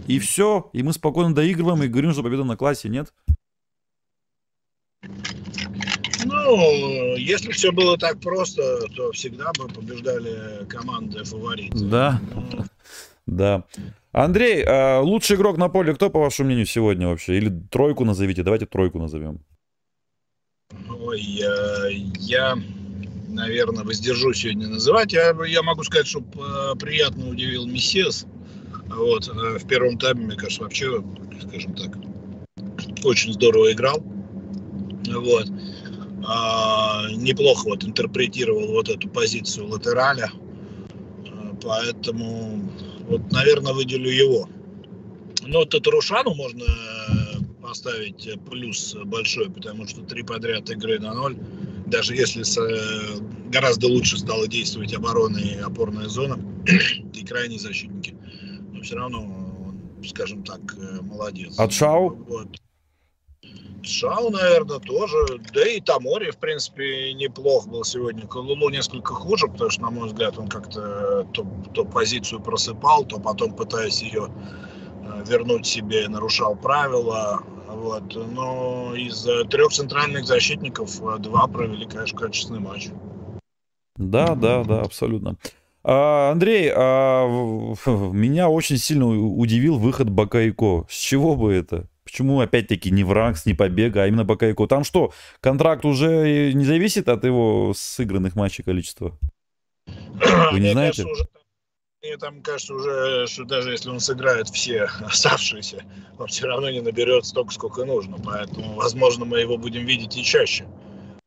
S1: и все, и мы спокойно доигрываем, и говорим, что победа на классе, нет?
S3: Ну, если все было так просто, то всегда бы побеждали команды фавориты.
S1: Да, да. Андрей, а лучший игрок на поле кто, по вашему мнению, сегодня вообще? Или тройку назовите? Давайте тройку назовем.
S3: Ой, я, я наверное, воздержусь сегодня называть. Я, я могу сказать, что приятно удивил Мессиас. Вот, э, в первом тайме, мне кажется, вообще, скажем так, очень здорово играл. Вот. А, неплохо вот интерпретировал вот эту позицию латераля. А, поэтому вот, наверное, выделю его. Ну, Татарушану можно поставить плюс большой, потому что три подряд игры на ноль, даже если с, гораздо лучше стала действовать оборона и опорная зона и крайние защитники, но все равно он, скажем так, молодец.
S1: От Шау?
S3: Вот. Шау, наверное, тоже. Да и Тамори, в принципе, неплох был сегодня. Калулу несколько хуже, потому что, на мой взгляд, он как-то то, то позицию просыпал, то потом, пытаясь ее э, вернуть себе, нарушал правила. Вот. Но из трех центральных защитников э, два провели, конечно, качественный матч.
S1: Да, да, да, абсолютно. А, Андрей, а, меня очень сильно удивил выход Бакайко. С чего бы это? Почему, опять-таки, не в Вранкс, не Побега, а именно Бакайко? Там что, контракт уже не зависит от его сыгранных матчей количества? Вы не знаете?
S3: Кажется, уже, мне там кажется уже, что даже если он сыграет все оставшиеся, он все равно не наберет столько, сколько нужно. Поэтому, возможно, мы его будем видеть и чаще.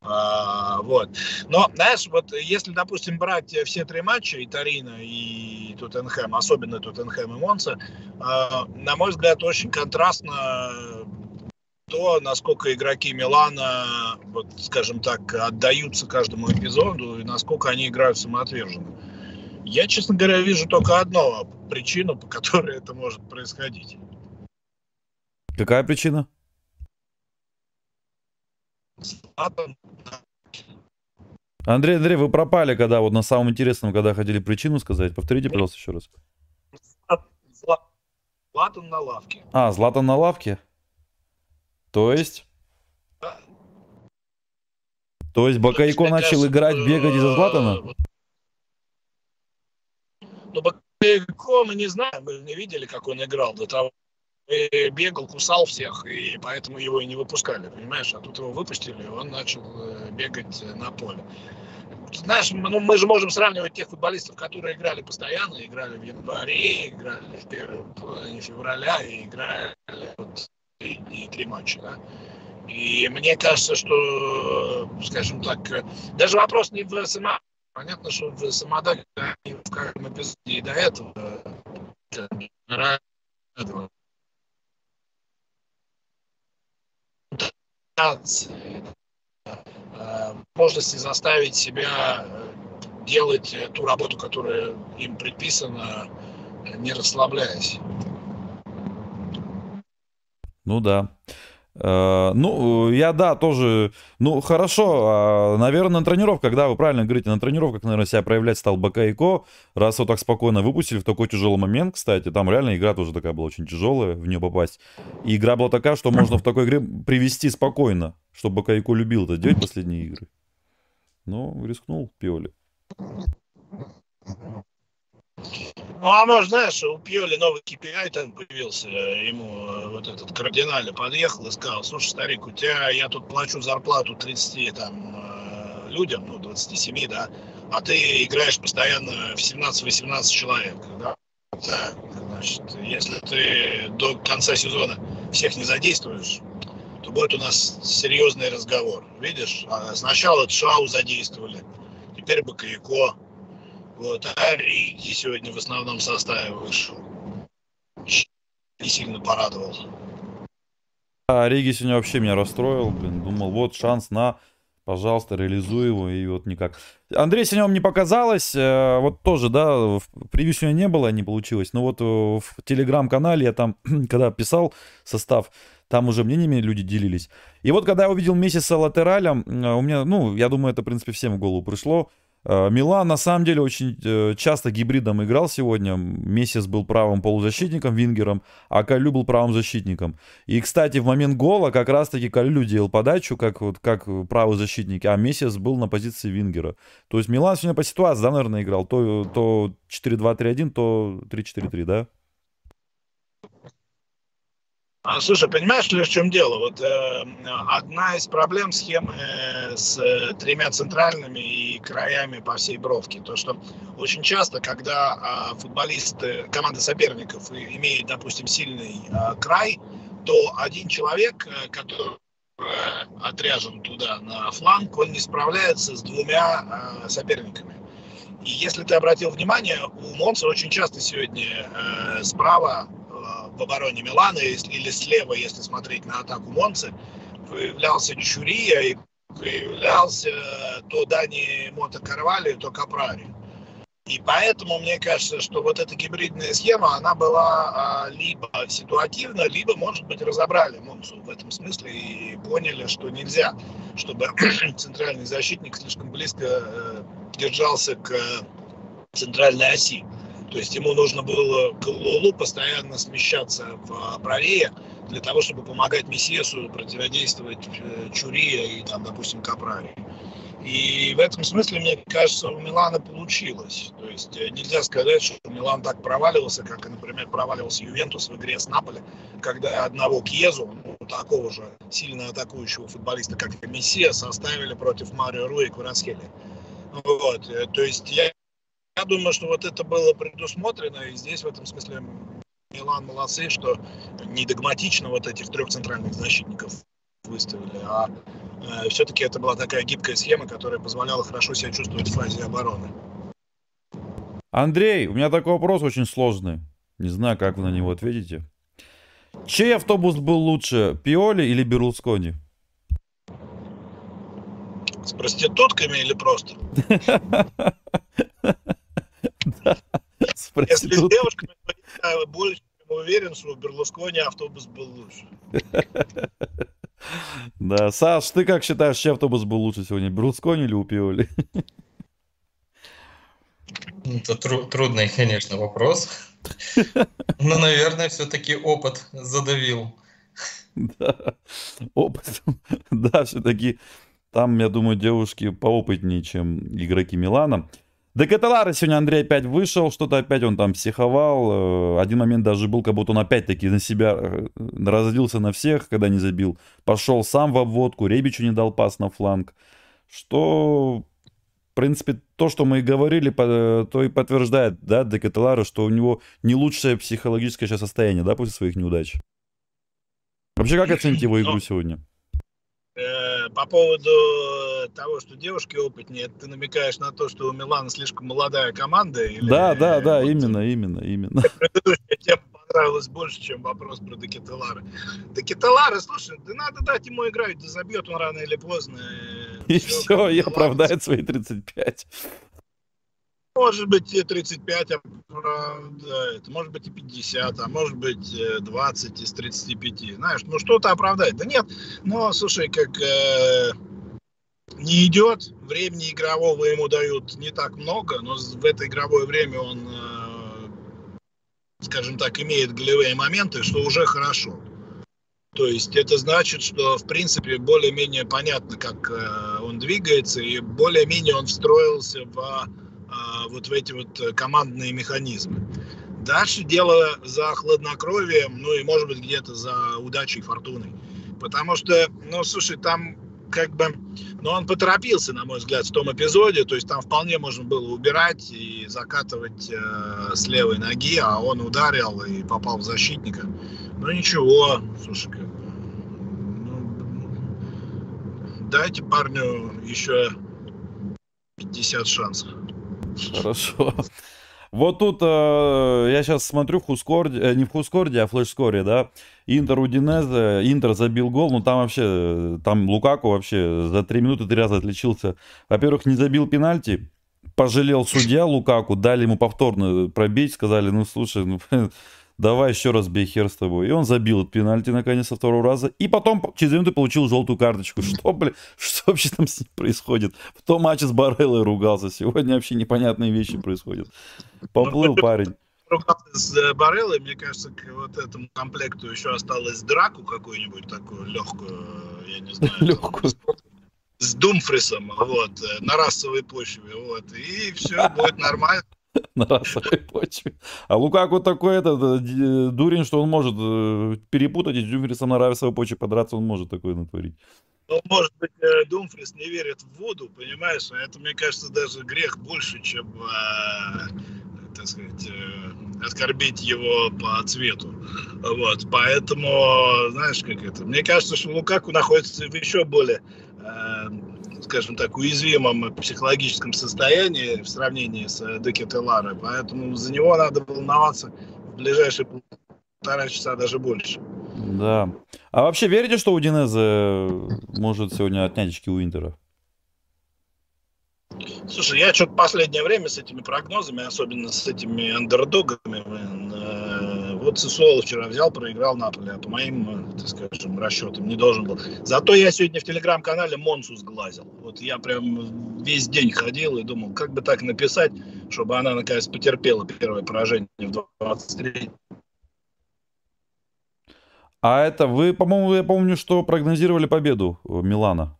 S3: А, вот. Но, знаешь, вот если, допустим, брать все три матча, и Тарина, и Тоттенхэм, особенно Тоттенхэм и Монца, а, на мой взгляд, очень контрастно то, насколько игроки Милана, вот, скажем так, отдаются каждому эпизоду, и насколько они играют самоотверженно. Я, честно говоря, вижу только одну причину, по которой это может происходить.
S1: Какая причина? Андрей, Андрей, вы пропали, когда вот на самом интересном, когда хотели причину сказать. Повторите, пожалуйста, еще раз.
S3: Златан на лавке.
S1: А, Златан на лавке? То есть? Да. То есть Бакайко начал кажется, играть, бегать из-за Златана?
S3: Ну, Бакайко мы не знаем, мы не видели, как он играл до того, бегал, кусал всех, и поэтому его и не выпускали, понимаешь? А тут его выпустили, и он начал э, бегать на поле. Знаешь, ну, мы же можем сравнивать тех футболистов, которые играли постоянно, играли в январе, играли в первом февраля, и играли вот, и, и три матча, да? И мне кажется, что, скажем так, даже вопрос не в СМА. Понятно, что в Самодаке в каждом эпизоде и до этого возможности заставить себя делать ту работу, которая им предписана, не расслабляясь.
S1: Ну да. Э, ну, я, да, тоже, ну, хорошо, а, наверное, на тренировках, да, вы правильно говорите, на тренировках, наверное, себя проявлять стал Бакайко, раз вот так спокойно выпустили в такой тяжелый момент, кстати, там реально игра тоже такая была очень тяжелая, в нее попасть, и игра была такая, что можно в такой игре привести спокойно, чтобы Бакайко любил это делать последние игры. Ну, рискнул Пиоли.
S3: Ну, а может, знаешь, у Пьоли новый KPI там появился, ему э, вот этот кардинально подъехал и сказал, слушай, старик, у тебя, я тут плачу зарплату 30 там э, людям, ну, 27, да, а ты играешь постоянно в 17-18 человек, да, так, значит, если ты до конца сезона всех не задействуешь, то будет у нас серьезный разговор. Видишь, а сначала Шау задействовали, теперь Бакаяко, вот, а Риги сегодня в основном составе вышел. Не сильно порадовал.
S1: А Риги сегодня вообще меня расстроил, блин. Думал, вот шанс на, пожалуйста, реализуй его, и вот никак. Андрей, сегодня вам не показалось, э, вот тоже, да, в превью сегодня не было, не получилось, но вот э, в телеграм-канале я там, когда писал состав, там уже мнениями люди делились. И вот когда я увидел Мессиса латералем, э, у меня, ну, я думаю, это, в принципе, всем в голову пришло, Милан на самом деле очень э, часто гибридом играл сегодня. Месяц был правым полузащитником, вингером, а Калю был правым защитником. И, кстати, в момент гола как раз-таки Калю делал подачу, как, вот, как правый защитник, а Месяц был на позиции вингера. То есть Милан сегодня по ситуации, да, наверное, играл. То, то 4-2-3-1, то 3-4-3, да?
S3: А, слушай, понимаешь ли, в чем дело? Вот э, одна из проблем схемы э, с э, тремя центральными и краями по всей бровке, то что очень часто, когда э, футболист э, команды соперников имеет, допустим, сильный э, край, то один человек, э, который э, отряжен туда на фланг, он не справляется с двумя э, соперниками. И если ты обратил внимание, у Монца очень часто сегодня э, справа в обороне Милана или слева, если смотреть на атаку Монцы, появлялся Чурия и появлялся то Дани Мота Карвали, то Капрари. И поэтому мне кажется, что вот эта гибридная схема, она была а, либо ситуативна, либо, может быть, разобрали Монсу в этом смысле и поняли, что нельзя, чтобы центральный защитник слишком близко э, держался к центральной оси. То есть ему нужно было к Лулу постоянно смещаться в правее для того, чтобы помогать Мессесу противодействовать э, Чурия и, там, допустим, Капрари. И в этом смысле, мне кажется, у Милана получилось. То есть э, нельзя сказать, что Милан так проваливался, как, например, проваливался Ювентус в игре с Наполи, когда одного Кьезу, ну, такого же сильно атакующего футболиста, как и Мессия, составили против Марио Руи и Кварасхели. Вот. Э, то есть я, я думаю, что вот это было предусмотрено, и здесь в этом смысле Милан молодцы, что не догматично вот этих трех центральных защитников выставили, а э, все-таки это была такая гибкая схема, которая позволяла хорошо себя чувствовать в фазе обороны.
S1: Андрей, у меня такой вопрос очень сложный. Не знаю, как вы на него ответите. Чей автобус был лучше, Пиоли или Берлускони?
S3: С проститутками или просто? Если с девушками, я больше чем уверен, что у Берлускони автобус был лучше.
S1: Да, Саш, ты как считаешь, чей автобус был лучше сегодня, Берлускони или у Пиоли?
S2: Это тру- трудный, конечно, вопрос. Но, наверное, все-таки опыт задавил.
S1: Да, опыт. Да, все-таки там, я думаю, девушки поопытнее, чем игроки Милана. До Каталара сегодня Андрей опять вышел, что-то опять он там психовал. Э, один момент даже был, как будто он опять-таки на себя э, разделился на всех, когда не забил. Пошел сам в обводку, Ребичу не дал пас на фланг. Что, в принципе, то, что мы и говорили, то и подтверждает, да, Де Каталара, что у него не лучшее психологическое сейчас состояние, да, после своих неудач. Вообще, как оценить его игру сегодня?
S3: Э, по поводу того, что девушки опытнее, ты намекаешь на то, что у Милана слишком молодая команда? Или...
S1: Да, да, да, вот именно, именно, именно.
S3: Предыдущая тема понравилась больше, чем вопрос про Декетелара. Декетелара, слушай, да надо дать ему играть, да забьет он рано или поздно.
S1: И все, все и оправдает свои 35.
S3: Может быть, и 35 оправдает, может быть, и 50, а может быть, 20 из 35. Знаешь, ну что-то оправдает. Да нет, но, слушай, как э, не идет, времени игрового ему дают не так много, но в это игровое время он, э, скажем так, имеет голевые моменты, что уже хорошо. То есть это значит, что в принципе более-менее понятно, как э, он двигается, и более-менее он встроился в а, вот в эти вот э, командные механизмы. Дальше дело за хладнокровием, ну и может быть где-то за удачей, фортуной. Потому что, ну слушай, там как бы, ну он поторопился, на мой взгляд, в том эпизоде, то есть там вполне можно было убирать и закатывать э, с левой ноги, а он ударил и попал в защитника. Ну ничего, слушай, как ну, дайте парню еще 50 шансов.
S1: Хорошо. Вот тут э, я сейчас смотрю в Хускорде, э, не в Хускорде, а в Флешскоре, да, Интер Удинезе, Интер забил гол, ну там вообще, там Лукаку вообще за три минуты три раза отличился. Во-первых, не забил пенальти, пожалел судья Лукаку, дали ему повторно пробить, сказали, ну слушай, ну давай еще раз бей хер с тобой. И он забил пенальти наконец со второго раза. И потом через минуты получил желтую карточку. Что, блин, что вообще там с ним происходит? В том матче с Бареллой ругался. Сегодня вообще непонятные вещи происходят. Поплыл парень.
S3: Ругался с э, Бареллой, мне кажется, к вот этому комплекту еще осталось драку какую-нибудь такую легкую, я не знаю. Легкую с Думфрисом, вот, э, на расовой почве, вот, и все будет нормально.
S1: на расовой почве. А Лукаку такой этот э, дурень, что он может э, перепутать и с Думфрисом на расовой почве подраться, он может такое натворить.
S3: Ну, может быть, э, Думфрис не верит в воду, понимаешь? А это, мне кажется, даже грех больше, чем, э, так сказать, э, оскорбить его по цвету. Вот, поэтому, знаешь, как это? Мне кажется, что Лукаку находится в еще более, э, скажем так, уязвимом психологическом состоянии в сравнении с э, Декетеларе, поэтому за него надо волноваться в ближайшие полтора часа, даже больше.
S1: Да. А вообще верите, что Удинезе может сегодня отнять очки у Интера?
S3: Слушай, я что-то последнее время с этими прогнозами, особенно с этими андердогами, э, вот Сусуол вчера взял, проиграл Наполе, а по моим, э, так скажем, расчетам не должен был. Зато я сегодня в телеграм-канале Монсу сглазил. Вот я прям весь день ходил и думал, как бы так написать, чтобы она наконец потерпела первое поражение в 23
S1: А это вы, по-моему, я помню, что прогнозировали победу Милана.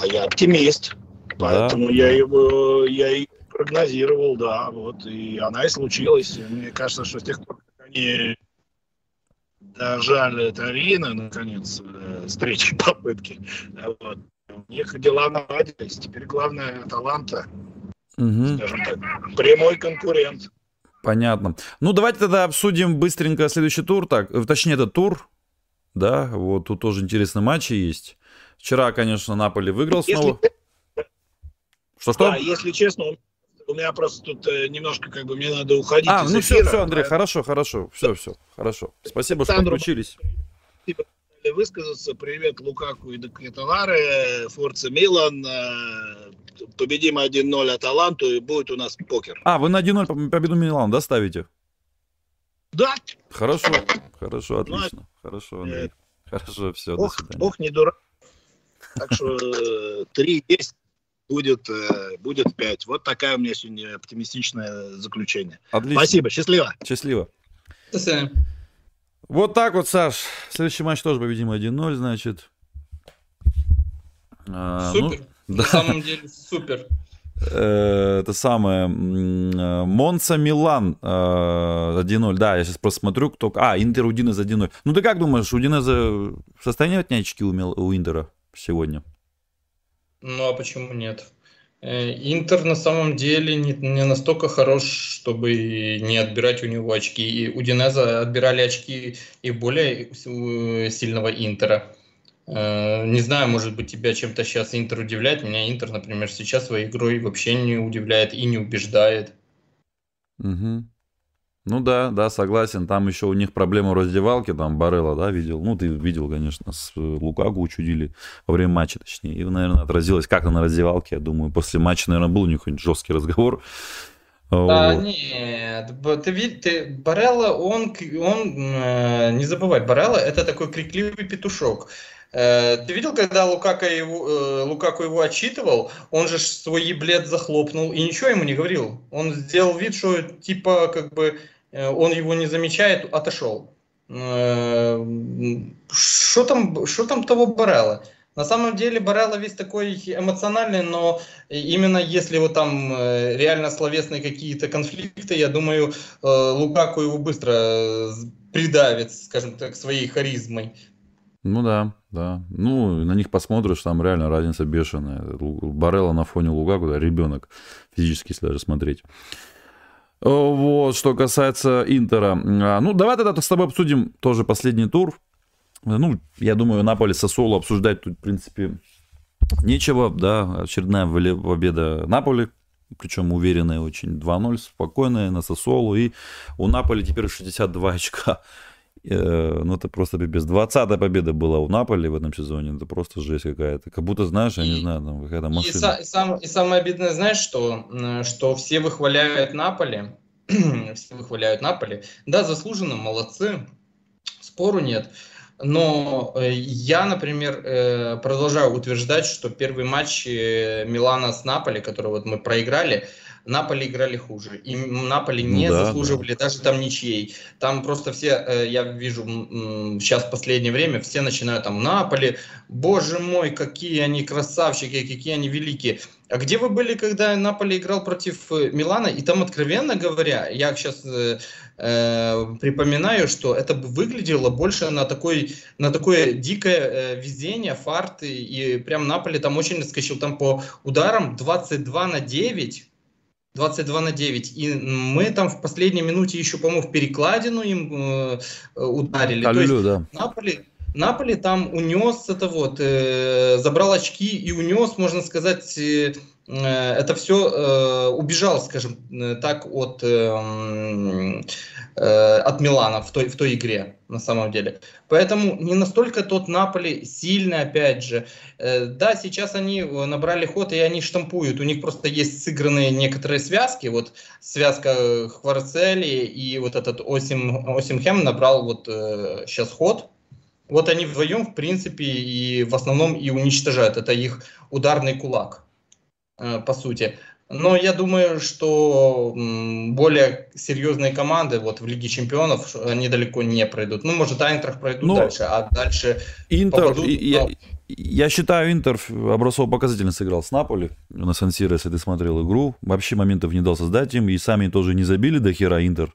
S3: А я оптимист. Поэтому да. я его я прогнозировал, да, вот, и она и случилась. Мне кажется, что с тех пор, как они дожали Тарина, наконец, э, третьей попытки, вот, у них дела наладились. Теперь главное таланта, угу. скажем так, прямой конкурент.
S1: Понятно. Ну, давайте тогда обсудим быстренько следующий тур, так, точнее, этот тур, да, вот тут тоже интересные матчи есть. Вчера, конечно, Наполи выиграл снова.
S3: Что-что? Да, если честно, у меня просто тут э, немножко как бы мне надо уходить.
S1: А, ну все, все, Андрей, хорошо, хорошо, все, все, хорошо. Спасибо, что подключились.
S3: Высказаться. Привет Лукаку и Декреталаре, Форца Милан. Э, победим 1-0 Аталанту и будет у нас покер.
S1: А, вы на 1-0 победу Милан, да, ставите?
S3: Да.
S1: Хорошо, хорошо, отлично. Ну, хорошо, Андрей. Хорошо, все,
S3: ох,
S1: до
S3: свидания. Ох, не дурак. Так что 3 э, есть будет, э, будет 5. Вот такая у меня сегодня оптимистичное заключение. Отлично. Спасибо, счастливо.
S1: Счастливо. Вот так вот, Саш. Следующий матч тоже победим 1-0, значит.
S2: А, супер. Ну, На самом деле супер.
S1: Э, это самое Монца Милан 1-0. Да, я сейчас просто смотрю, кто. А, Интер Удинез 1-0. Ну ты как думаешь, Удинеза в состоянии отнять очки у, у Интера? сегодня.
S2: Ну а почему нет? Э, Интер на самом деле не, не настолько хорош, чтобы не отбирать у него очки. И у Динеза отбирали очки и более сильного Интера. Э, не знаю, может быть, тебя чем-то сейчас Интер удивляет. Меня Интер, например, сейчас своей игрой вообще не удивляет и не убеждает.
S1: Угу. Ну да, да, согласен. Там еще у них проблема в раздевалке, там Барелла, да, видел. Ну, ты видел, конечно, с Лукаку учудили во время матча, точнее. И, наверное, отразилось как-то на раздевалке. Я думаю, после матча, наверное, был у них жесткий разговор.
S2: Да, вот. нет, ты, ты Барелла, он, он, э, не забывай, Барелла это такой крикливый петушок. Э, ты видел, когда Лукака его, э, Лукаку его отчитывал, он же свой еблет захлопнул и ничего ему не говорил. Он сделал вид, что типа как бы он его не замечает, отошел. Что там, что там того Барелла? На самом деле Барелла весь такой эмоциональный, но именно если вот там э, реально словесные какие-то конфликты, я думаю, Лукаку его быстро придавит, скажем так, своей харизмой.
S1: Ну да, да. Ну, на них посмотришь, там реально разница бешеная. Барелла на фоне Лугаку, да, ребенок, физически, если даже смотреть. Вот, что касается Интера. А, ну, давай тогда с тобой обсудим тоже последний тур. Ну, я думаю, Наполе Сосоло обсуждать тут, в принципе, нечего. Да, очередная победа Наполи, причем уверенная очень. 2-0, спокойная на Сосолу. И у Наполи теперь 62 очка. Э, ну, это просто без 20-я победа была у Наполи в этом сезоне. Это просто жесть какая-то. Как будто, знаешь, я не знаю, там какая-то машина.
S2: И, сам, и самое обидное, знаешь, что, что все выхваляют Наполи, все выхваляют Наполи. Да, заслуженно, молодцы, спору нет. Но э, я, например, э, продолжаю утверждать, что первый матч Милана с Наполи, который вот мы проиграли, Наполи играли хуже. И Наполи не ну, да, заслуживали да. даже там ничьей. Там просто все, э, я вижу сейчас в последнее время, все начинают там Наполи, боже мой, какие они красавчики, какие они великие. А где вы были, когда Наполи играл против Милана? И там, откровенно говоря, я сейчас э, припоминаю, что это выглядело больше на, такой, на такое дикое э, везение, фарт. И, и прям Наполи там очень наскочил. Там по ударам 22 на 9 22 на 9. И мы там в последней минуте еще, по-моему, в перекладину им э, ударили.
S1: Аллилю, То есть
S2: да. Наполи, Наполи там унес это вот, э, забрал очки и унес, можно сказать, э это все э, убежал, скажем э, так, от, э, э, от Милана в той, в той игре, на самом деле. Поэтому не настолько тот Наполи сильный, опять же. Э, да, сейчас они набрали ход, и они штампуют. У них просто есть сыгранные некоторые связки. Вот связка Хварцели и вот этот Осим, Осимхем набрал вот э, сейчас ход вот они вдвоем, в принципе, и в основном и уничтожают. Это их ударный кулак, э, по сути. Но я думаю, что более серьезные команды вот в Лиге Чемпионов они далеко не пройдут. Ну, может, Айнтрах пройдут ну, дальше, а дальше
S1: Интер, попадут, я, но... я считаю, Интер образцово-показательно сыграл с Наполи на сан если ты смотрел игру. Вообще моментов не дал создать им, и сами тоже не забили до хера Интер.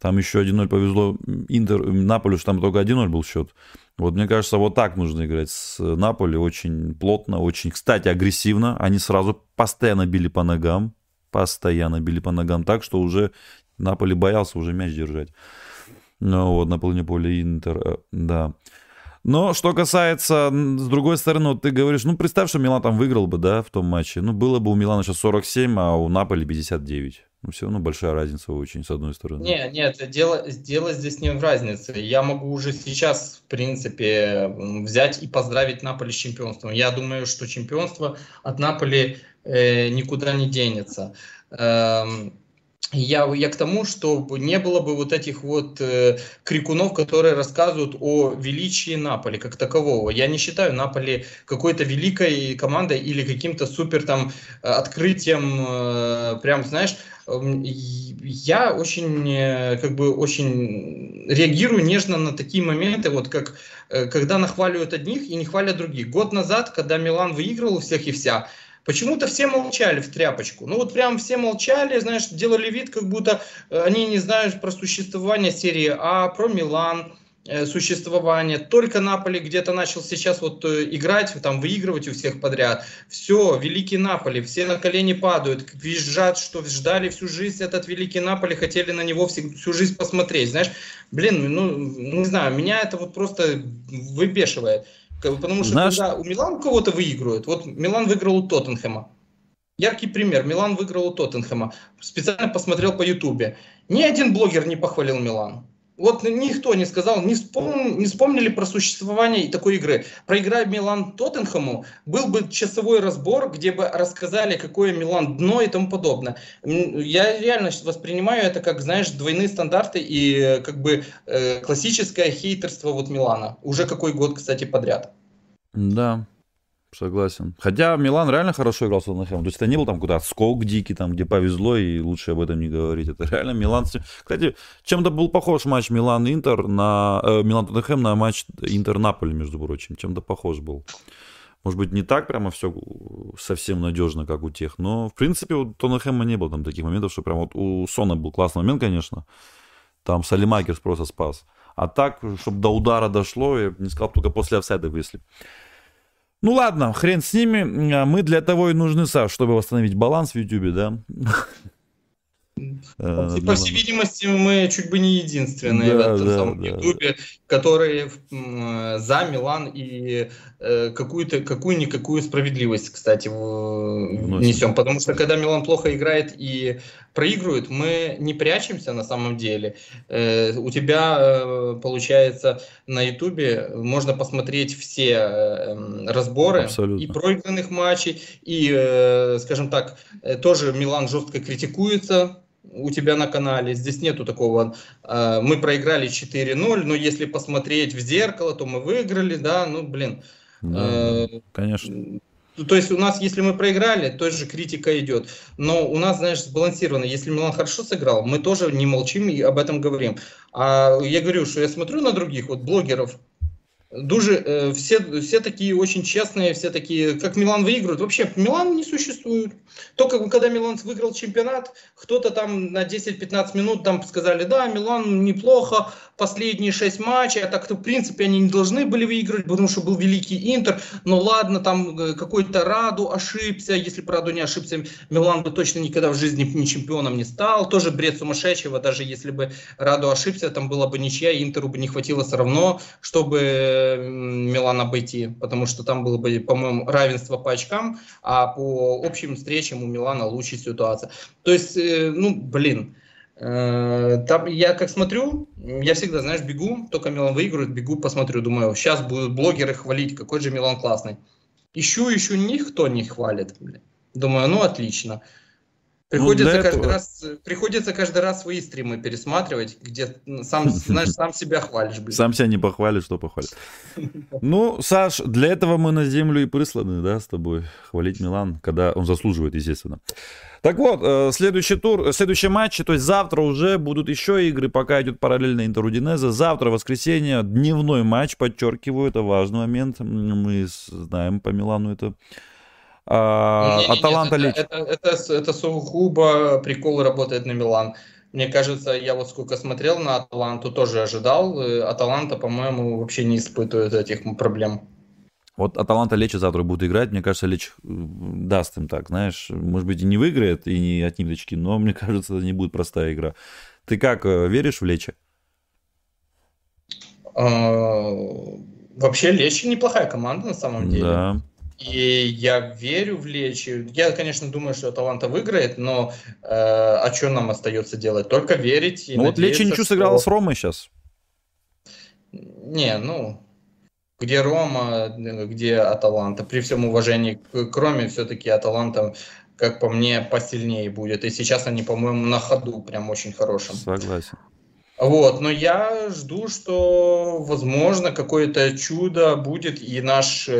S1: Там еще 1-0 повезло Интер, Наполю, что там только 1-0 был счет. Вот мне кажется, вот так нужно играть с Наполи, очень плотно, очень, кстати, агрессивно. Они сразу постоянно били по ногам, постоянно били по ногам так, что уже Наполи боялся уже мяч держать. Ну вот, на половине поля Интер, э, да. Но что касается, с другой стороны, вот ты говоришь, ну представь, что Милан там выиграл бы, да, в том матче. Ну было бы у Милана сейчас 47, а у Наполи 59. Ну все равно большая разница очень, с одной стороны.
S2: Нет, нет, дело, дело здесь не в разнице. Я могу уже сейчас, в принципе, взять и поздравить Наполи с чемпионством. Я думаю, что чемпионство от Наполи э, никуда не денется. Эм, я, я к тому, что не было бы вот этих вот э, крикунов, которые рассказывают о величии Наполи как такового. Я не считаю Наполи какой-то великой командой или каким-то супер там открытием, э, прям, знаешь, эм, я очень, э, как бы, очень реагирую нежно на такие моменты, вот как, э, когда нахваливают одних и не хвалят других. Год назад, когда Милан выигрывал всех и вся, Почему-то все молчали в тряпочку. Ну вот прям все молчали, знаешь, делали вид, как будто э, они не знают про существование серии А, про Милан, э, существование. Только Наполи где-то начал сейчас вот э, играть, там выигрывать у всех подряд. Все, великий Наполи, все на колени падают, визжат, что ждали всю жизнь этот великий Наполи, хотели на него всю, всю жизнь посмотреть. Знаешь, блин, ну не знаю, меня это вот просто выбешивает. Потому что Знаешь... когда у Милан кого-то выигрывают, вот Милан выиграл у Тоттенхэма. Яркий пример. Милан выиграл у Тоттенхэма. Специально посмотрел по Ютубе. Ни один блогер не похвалил Милан. Вот никто не сказал, не, вспом, не вспомнили про существование такой игры. Про игра Милан Тоттенхэму был бы часовой разбор, где бы рассказали, какое Милан дно и тому подобное. Я реально воспринимаю это как, знаешь, двойные стандарты и э, как бы э, классическое хейтерство вот Милана. Уже какой год, кстати, подряд.
S1: Да, Согласен. Хотя Милан реально хорошо играл с Тоттенхэмом. То есть это не был там куда-то скок дикий, там, где повезло, и лучше об этом не говорить. Это реально Милан... Кстати, чем-то был похож матч Милан-Интер на... Э, Милан-Тоттенхэм на матч Интер-Наполи, между прочим. Чем-то похож был. Может быть, не так прямо все совсем надежно, как у тех, но, в принципе, у Тоттенхэма не было там таких моментов, что прям вот у Сона был классный момент, конечно. Там Салимакерс просто спас. А так, чтобы до удара дошло, я не сказал, только после офсайда если. Ну ладно, хрен с ними. А мы для того и нужны, Саш, чтобы восстановить баланс в Ютубе, да?
S2: Э, по всей видимости, мы чуть бы не единственные да, в этом да, самом да. Ютубе, которые за Милан и э, какую-то какую-никакую справедливость, кстати, несем. Потому что когда Милан плохо играет и проигрывает, мы не прячемся на самом деле. Э, у тебя, получается, на Ютубе можно посмотреть все разборы Абсолютно. и проигранных матчей, и, скажем так, тоже Милан жестко критикуется у тебя на канале. Здесь нету такого. Э, мы проиграли 4-0, но если посмотреть в зеркало, то мы выиграли, да, ну, блин.
S1: Да, э, конечно.
S2: То есть у нас, если мы проиграли, тоже критика идет. Но у нас, знаешь, сбалансировано. Если Милан хорошо сыграл, мы тоже не молчим и об этом говорим. А я говорю, что я смотрю на других вот блогеров, Дуже, э, все, все такие очень честные, все такие, как Милан выигрывает. Вообще, Милан не существует. Только когда Милан выиграл чемпионат, кто-то там на 10-15 минут там сказали, да, Милан неплохо, последние 6 матчей, а так-то, в принципе, они не должны были выиграть, потому что был великий Интер. Но ладно, там э, какой-то Раду ошибся. Если бы Раду не ошибся, Милан бы точно никогда в жизни ни чемпионом не стал. Тоже бред сумасшедшего, даже если бы Раду ошибся, там была бы ничья, Интеру бы не хватило все равно, чтобы Милан обойти, потому что там было бы, по-моему, равенство по очкам, а по общим встречам у Милана лучшая ситуация. То есть, э, ну, блин, там я как смотрю, я всегда, знаешь, бегу, только Милан выигрывает, бегу, посмотрю, думаю, сейчас будут блогеры хвалить, какой же Милан классный. Ищу, ищу, никто не хвалит. Думаю, ну отлично. Приходится, ну, каждый этого... раз, приходится каждый раз свои стримы пересматривать, где сам, знаешь, сам себя хвалишь.
S1: Блин. Сам себя не похвалишь, что похвалишь. Ну, Саш, для этого мы на землю и присланы, да, с тобой. Хвалить Милан, когда он заслуживает, естественно. Так вот, э, следующий тур, следующий матч, то есть завтра уже будут еще игры, пока идет параллельно Интерудинеза. Завтра, воскресенье, дневной матч, подчеркиваю, это важный момент. Мы знаем по Милану это
S2: а, не, Аталанта нет, это, это, это, это сугубо прикол работает на Милан. Мне кажется, я вот сколько смотрел на Аталанту, тоже ожидал. Э, Аталанта, по-моему, вообще не испытывает этих проблем.
S1: Вот Аталанта Лечи завтра будет играть. Мне кажется, Леч даст им так, знаешь. Может быть, и не выиграет, и не отнимет очки, но мне кажется, это не будет простая игра. Ты как, э, веришь в Лечи?
S2: А, вообще, Лечи неплохая команда на самом деле. Да. И я верю в Лечи. Я, конечно, думаю, что Аталанта выиграет, но э, а что нам остается делать? Только верить и
S1: Ну вот Лечи ничего что... сыграла с Ромой сейчас.
S2: Не, ну, где Рома, где Аталанта. При всем уважении, кроме все-таки Аталанта, как по мне, посильнее будет. И сейчас они, по-моему, на ходу прям очень хорошим.
S1: Согласен.
S2: Вот, но я жду, что, возможно, какое-то чудо будет, и наш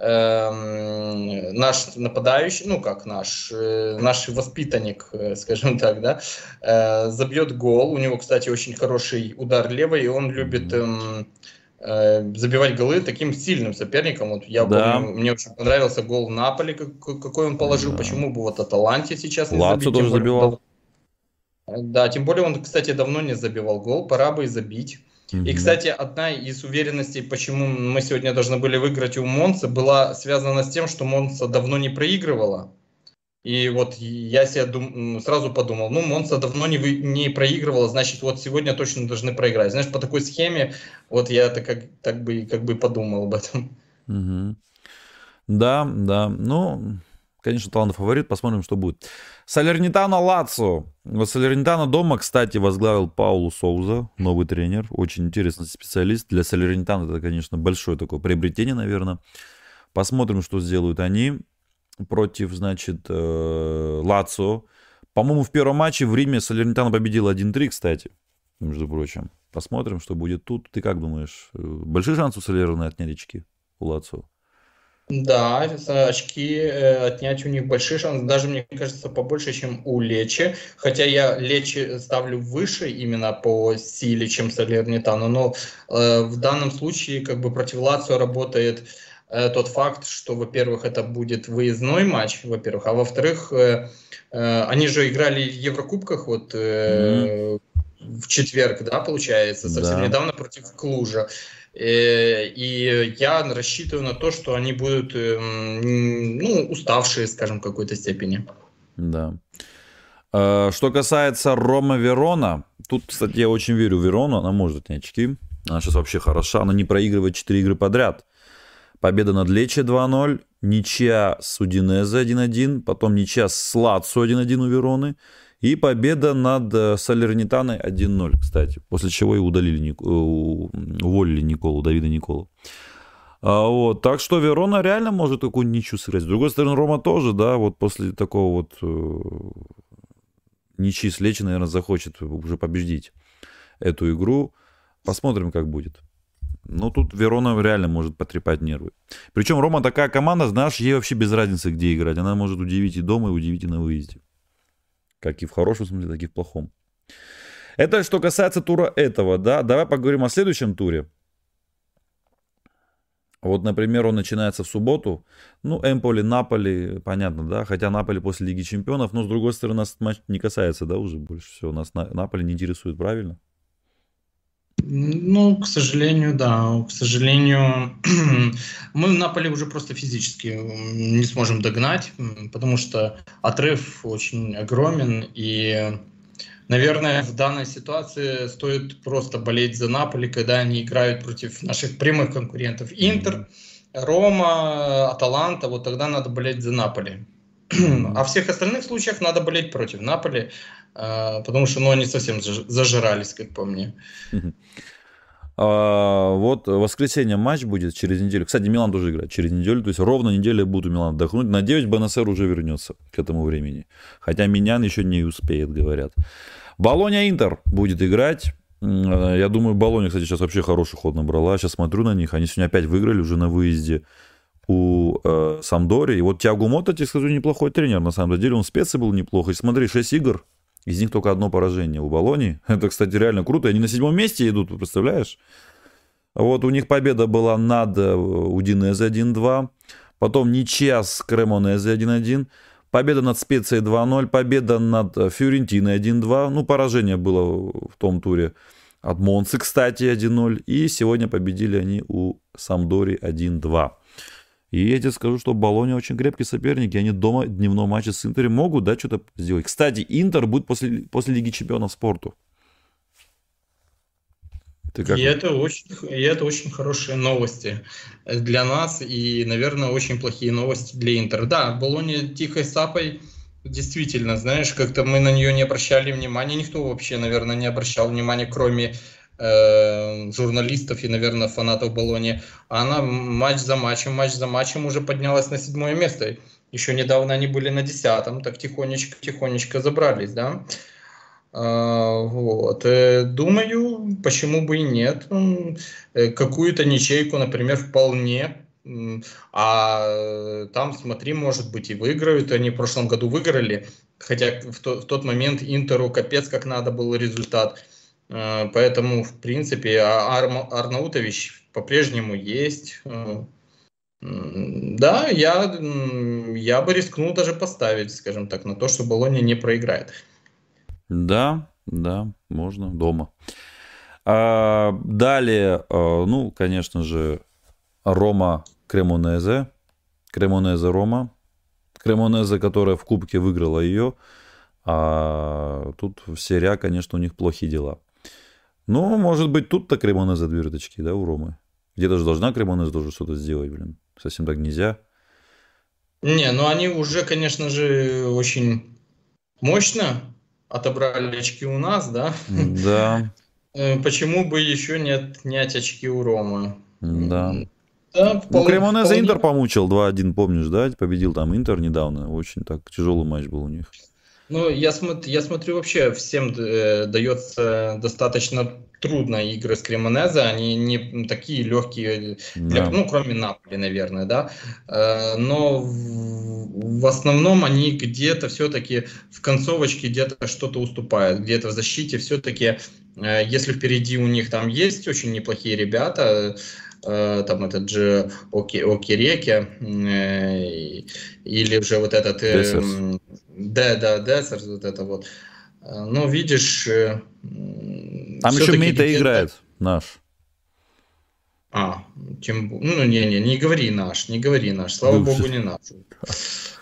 S2: Эм, наш нападающий, ну как наш, э, наш воспитанник, э, скажем так, да, э, забьет гол. У него, кстати, очень хороший удар левой, и он любит эм, забивать голы таким сильным соперником. Вот я да. помню, мне очень понравился гол в Наполе, какой он положил. Да. Почему бы вот Аталанте сейчас
S1: не Лацо забить? тоже забивал.
S2: Да, тем более он, кстати, давно не забивал гол, пора бы и забить. И, кстати, одна из уверенностей, почему мы сегодня должны были выиграть у Монца, была связана с тем, что Монца давно не проигрывала. И вот я себе дум... сразу подумал, ну, Монца давно не, вы... не проигрывала, значит, вот сегодня точно должны проиграть. Знаешь, по такой схеме, вот я так, как, так бы, как бы подумал об этом.
S1: Угу. Да, да, ну, конечно, талант фаворит, посмотрим, что будет. Салернитана Лацо. Салернитана дома, кстати, возглавил Паулу Соуза, новый тренер, очень интересный специалист. Для Салернитана это, конечно, большое такое приобретение, наверное. Посмотрим, что сделают они против, значит, э, Лацо. По-моему, в первом матче в Риме Салернитана победил 1-3, кстати, между прочим. Посмотрим, что будет тут. Ты как думаешь, э, большие шансы у Салерны отнять очки у Лацо?
S2: Да, очки э, отнять у них большие шансы, даже, мне кажется, побольше, чем у Лечи. Хотя я Лечи ставлю выше именно по силе, чем Салернитану. Но э, в данном случае как бы против Лацио работает э, тот факт, что, во-первых, это будет выездной матч, во-первых, а во-вторых, э, э, они же играли в Еврокубках вот э, mm-hmm. в четверг, да, получается, совсем да. недавно против Клужа. Э, и я рассчитываю на то, что они будут эм, ну, уставшие, скажем, в какой-то степени.
S1: Да. Э, что касается Рома Верона, тут, кстати, я очень верю в Верону, она может не очки. Она сейчас вообще хороша, она не проигрывает 4 игры подряд. Победа над Лечи 2-0, ничья с Удинезе 1-1, потом ничья с Лацо 1-1 у Вероны, и победа над э, Салернитаной 1-0, кстати. После чего и удалили, э, уволили Николу, Давида Николу. А, вот, так что Верона реально может какую-нибудь ничью сыграть. С другой стороны, Рома тоже, да, вот после такого вот э, ничьи с Лечи, наверное, захочет уже победить эту игру. Посмотрим, как будет. Ну, тут Верона реально может потрепать нервы. Причем Рома такая команда, знаешь, ей вообще без разницы, где играть. Она может удивить и дома, и удивить и на выезде. Как и в хорошем смысле, так и в плохом. Это что касается тура этого, да. Давай поговорим о следующем туре. Вот, например, он начинается в субботу. Ну, Эмполи, Наполи, понятно, да. Хотя Наполи после Лиги Чемпионов. Но, с другой стороны, нас матч не касается, да, уже больше всего. Нас Наполи не интересует, правильно?
S2: Ну, к сожалению, да. К сожалению, мы в Наполе уже просто физически не сможем догнать, потому что отрыв очень огромен, и Наверное, в данной ситуации стоит просто болеть за Наполи, когда они играют против наших прямых конкурентов. Интер, Рома, Аталанта, вот тогда надо болеть за Наполи. А в всех остальных случаях надо болеть против Наполи, потому что ну, они совсем зажирались, как по мне.
S1: А, вот воскресенье матч будет через неделю. Кстати, Милан тоже играет через неделю. То есть ровно неделя будут у Милана отдохнуть. Надеюсь, БНСР уже вернется к этому времени. Хотя Минян еще не успеет, говорят. Болония Интер будет играть. Я думаю, Болония, кстати, сейчас вообще хороший ход набрала. Сейчас смотрю на них. Они сегодня опять выиграли уже на выезде у э, Самдори. И вот Тиагу Мота, тебе скажу, неплохой тренер. На самом деле он спецы был неплохо. И смотри, 6 игр, из них только одно поражение у Болони. Это, кстати, реально круто. Они на седьмом месте идут, представляешь? Вот у них победа была над э, Удинезе 1-2. Потом ничья с Кремонезе 1-1. Победа над Специей 2-0. Победа над э, Фюрентиной 1-2. Ну, поражение было в том туре от Монцы, кстати, 1-0. И сегодня победили они у Самдори 1-2. И я тебе скажу, что Болония очень крепкий соперник, и они дома дневном матче с Интером могут, да, что-то сделать. Кстати, Интер будет после, после Лиги Чемпионов спорту.
S2: Ты как? И это, очень, и это очень хорошие новости для нас, и, наверное, очень плохие новости для Интера. Да, Болония тихой сапой, действительно, знаешь, как-то мы на нее не обращали внимания, никто вообще, наверное, не обращал внимания, кроме Э, журналистов и, наверное, фанатов Болони. Она матч за матчем, матч за матчем уже поднялась на седьмое место. Еще недавно они были на десятом, так тихонечко-тихонечко забрались, да. А, вот. Э, думаю, почему бы и нет. Э, какую-то ничейку, например, вполне а там, смотри, может быть, и выиграют. Они в прошлом году выиграли, хотя в, то, в тот момент Интеру капец как надо был результат. Э, поэтому, в принципе, а Ар Арнаутович по-прежнему есть. Э, да, я, я бы рискнул даже поставить, скажем так, на то, что Болония не проиграет.
S1: Да, да, можно дома. А, далее, а, ну, конечно же, Рома Кремонезе. Кремонезе Рома. Кремонезе, которая в Кубке выиграла ее. А тут в серия, конечно, у них плохие дела. Ну, может быть, тут-то Кремонеза две очки, да, у Ромы? Где-то же должна Кремонеза тоже что-то сделать, блин. Совсем так нельзя.
S2: Не, ну они уже, конечно же, очень мощно отобрали очки у нас, да?
S1: Да.
S2: Э, почему бы еще не отнять очки у Ромы?
S1: Да. Да, ну, Кремонеза Интер помучил 2-1, помнишь, да? Победил там Интер недавно. Очень так тяжелый матч был у них.
S2: Ну, я, смотрю, я смотрю, вообще всем э, дается достаточно трудно игры с Кремонезе, они не такие легкие, для, да. ну, кроме Наполи, наверное, да, э, но в, в основном они где-то все-таки в концовочке где-то что-то уступают, где-то в защите все-таки, э, если впереди у них там есть очень неплохие ребята, э, там этот же Оки, Окереке, э, или уже вот этот... Э, да, да, Десерс, вот это вот. Э, ну, видишь... Э,
S1: Там еще Мейта играет, наш.
S2: А, тем, ну, не-не, не говори наш, не говори наш, слава Богу, не наш.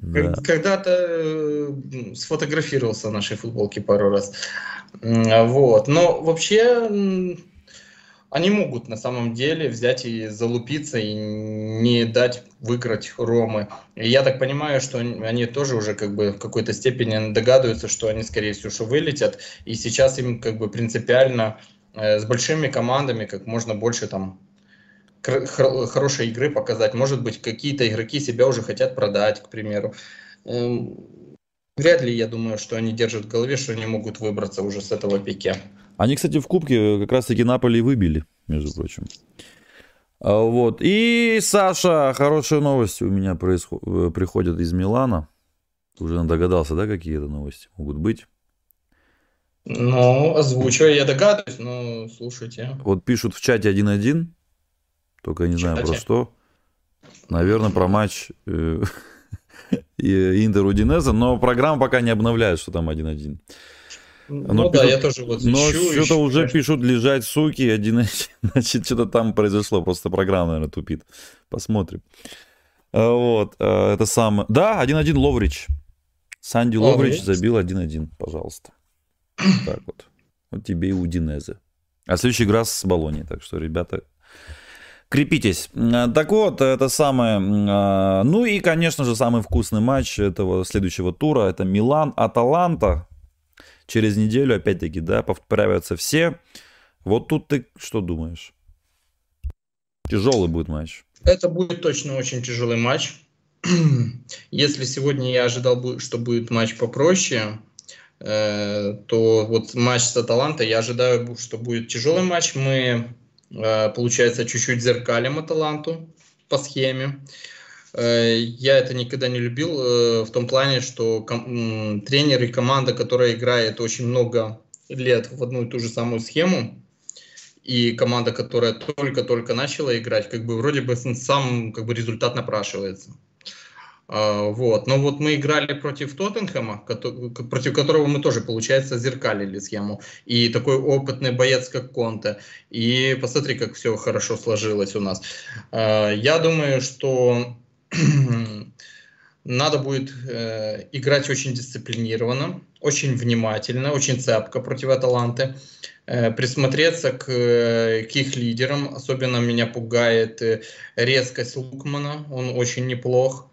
S2: Да. Когда-то э, сфотографировался в нашей футболке пару раз. Вот. Но вообще они могут на самом деле взять и залупиться и не дать выиграть Ромы. И я так понимаю, что они тоже уже как бы в какой-то степени догадываются, что они, скорее всего, что вылетят. И сейчас им как бы принципиально э, с большими командами как можно больше там хорошей игры показать. Может быть, какие-то игроки себя уже хотят продать, к примеру. Эм, вряд ли, я думаю, что они держат в голове, что они могут выбраться уже с этого пике.
S1: Они, кстати, в Кубке как раз-таки Наполи выбили, между прочим. А, вот. И, Саша, хорошие новости у меня происход... Э, приходят из Милана. уже догадался, да, какие это новости могут быть?
S2: Ну, озвучивай, я догадываюсь, но слушайте.
S1: Вот пишут в чате 1-1, только не знаю про что. Наверное, про матч э, Интер Удинеза, но программа пока не обновляет, что там 1-1.
S2: Ну, ну да, я тоже вот
S1: Но что-то уже пишут лежать суки, один, значит, что-то там произошло, просто программа, наверное, тупит. Посмотрим. А, вот, а, это сам... Да, 1-1 Ловрич. Санди Ловрич, Ловрич забил 1-1, пожалуйста. Так вот. Вот тебе и Удинезе. А следующая игра с Болонией. Так что, ребята, крепитесь. Так вот, это самое... А, ну и, конечно же, самый вкусный матч этого следующего тура. Это Милан-Аталанта. Через неделю, опять-таки, да, поправятся все. Вот тут ты что думаешь? Тяжелый будет матч.
S2: Это будет точно очень тяжелый матч. Если сегодня я ожидал, что будет матч попроще, э, то вот матч с Аталантой я ожидаю, что будет тяжелый матч. Мы, э, получается, чуть-чуть зеркалим Аталанту по схеме. Э, я это никогда не любил в том плане, что тренер и команда, которая играет очень много лет в одну и ту же самую схему, и команда, которая только-только начала играть, как бы вроде бы сам как бы результат напрашивается. А, вот. Но вот мы играли против Тоттенхэма, против которого мы тоже, получается, зеркалили схему. И такой опытный боец, как Конте. И посмотри, как все хорошо сложилось у нас. А, я думаю, что надо будет э, играть очень дисциплинированно, очень внимательно, очень цепко против Аталанты. Э, присмотреться к, э, к их лидерам. Особенно меня пугает э, резкость Лукмана, он очень неплох.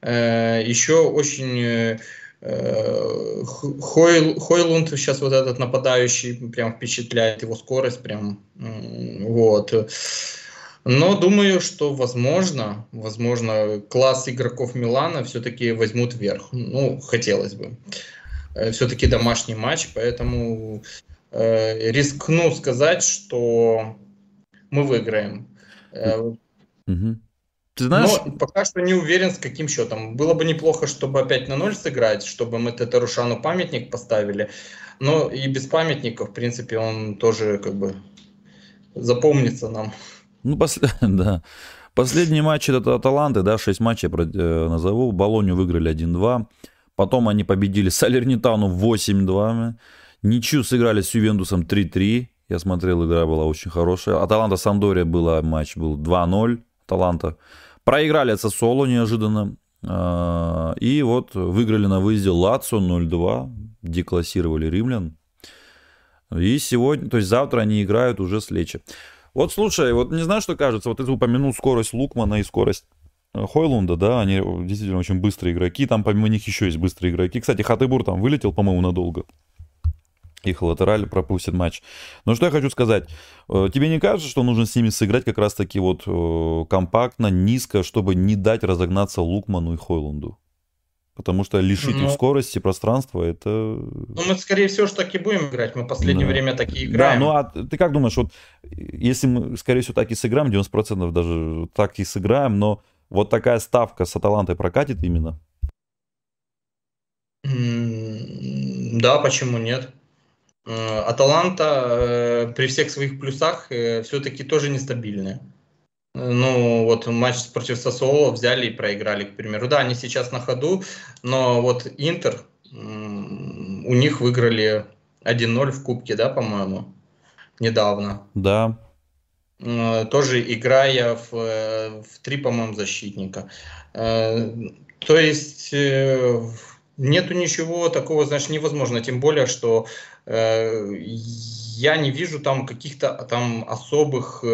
S2: Еще очень Хойл, Хойлунд сейчас вот этот нападающий прям впечатляет его скорость прям вот. Но думаю, что возможно, возможно, класс игроков Милана все-таки возьмут вверх. Ну, хотелось бы. Все-таки домашний матч, поэтому э, рискну сказать, что мы выиграем. Э, Ты знаешь... Но пока что не уверен, с каким счетом. Было бы неплохо, чтобы опять на ноль сыграть, чтобы мы Тетерушану памятник поставили. Но и без памятника, в принципе, он тоже как бы запомнится нам.
S1: Ну, пос... да. Последний матч это Аталанты, да, 6 матчей э, назову. Болонию выиграли 1-2. Потом они победили Салернитану 8-2. Ничью сыграли с Ювентусом 3-3. Я смотрел, игра была очень хорошая. Аталанта Сандория была матч, был 2-0. Аталанта. Проиграли от Сосоло неожиданно. А, и вот выиграли на выезде Лацо 0-2. Деклассировали римлян. И сегодня, то есть завтра они играют уже с Лечи. Вот слушай, вот не знаю, что кажется, вот ты упомянул скорость Лукмана и скорость э, Хойлунда, да, они действительно очень быстрые игроки, там помимо них еще есть быстрые игроки. Кстати, Хатыбур там вылетел, по-моему, надолго их латераль пропустит матч. Но что я хочу сказать. Э, тебе не кажется, что нужно с ними сыграть как раз-таки вот э, компактно, низко, чтобы не дать разогнаться Лукману и Хойлунду? Потому что лишить ну, их скорости, пространства, это...
S2: Ну, мы, скорее всего, что так и будем играть. Мы в последнее да. время так и играем.
S1: Да, ну, а ты как думаешь, вот если мы, скорее всего, так и сыграем, 90% даже так и сыграем, но вот такая ставка с Аталантой прокатит именно?
S2: Да, почему нет? Э, Аталанта э, при всех своих плюсах э, все-таки тоже нестабильная. Ну, вот матч против Сосоло взяли и проиграли, к примеру. Да, они сейчас на ходу, но вот Интер, у них выиграли 1-0 в Кубке, да, по-моему, недавно.
S1: Да.
S2: Тоже играя в, в три, по-моему, защитника. То есть нету ничего такого, знаешь, невозможно. Тем более, что э, я не вижу там каких-то там особых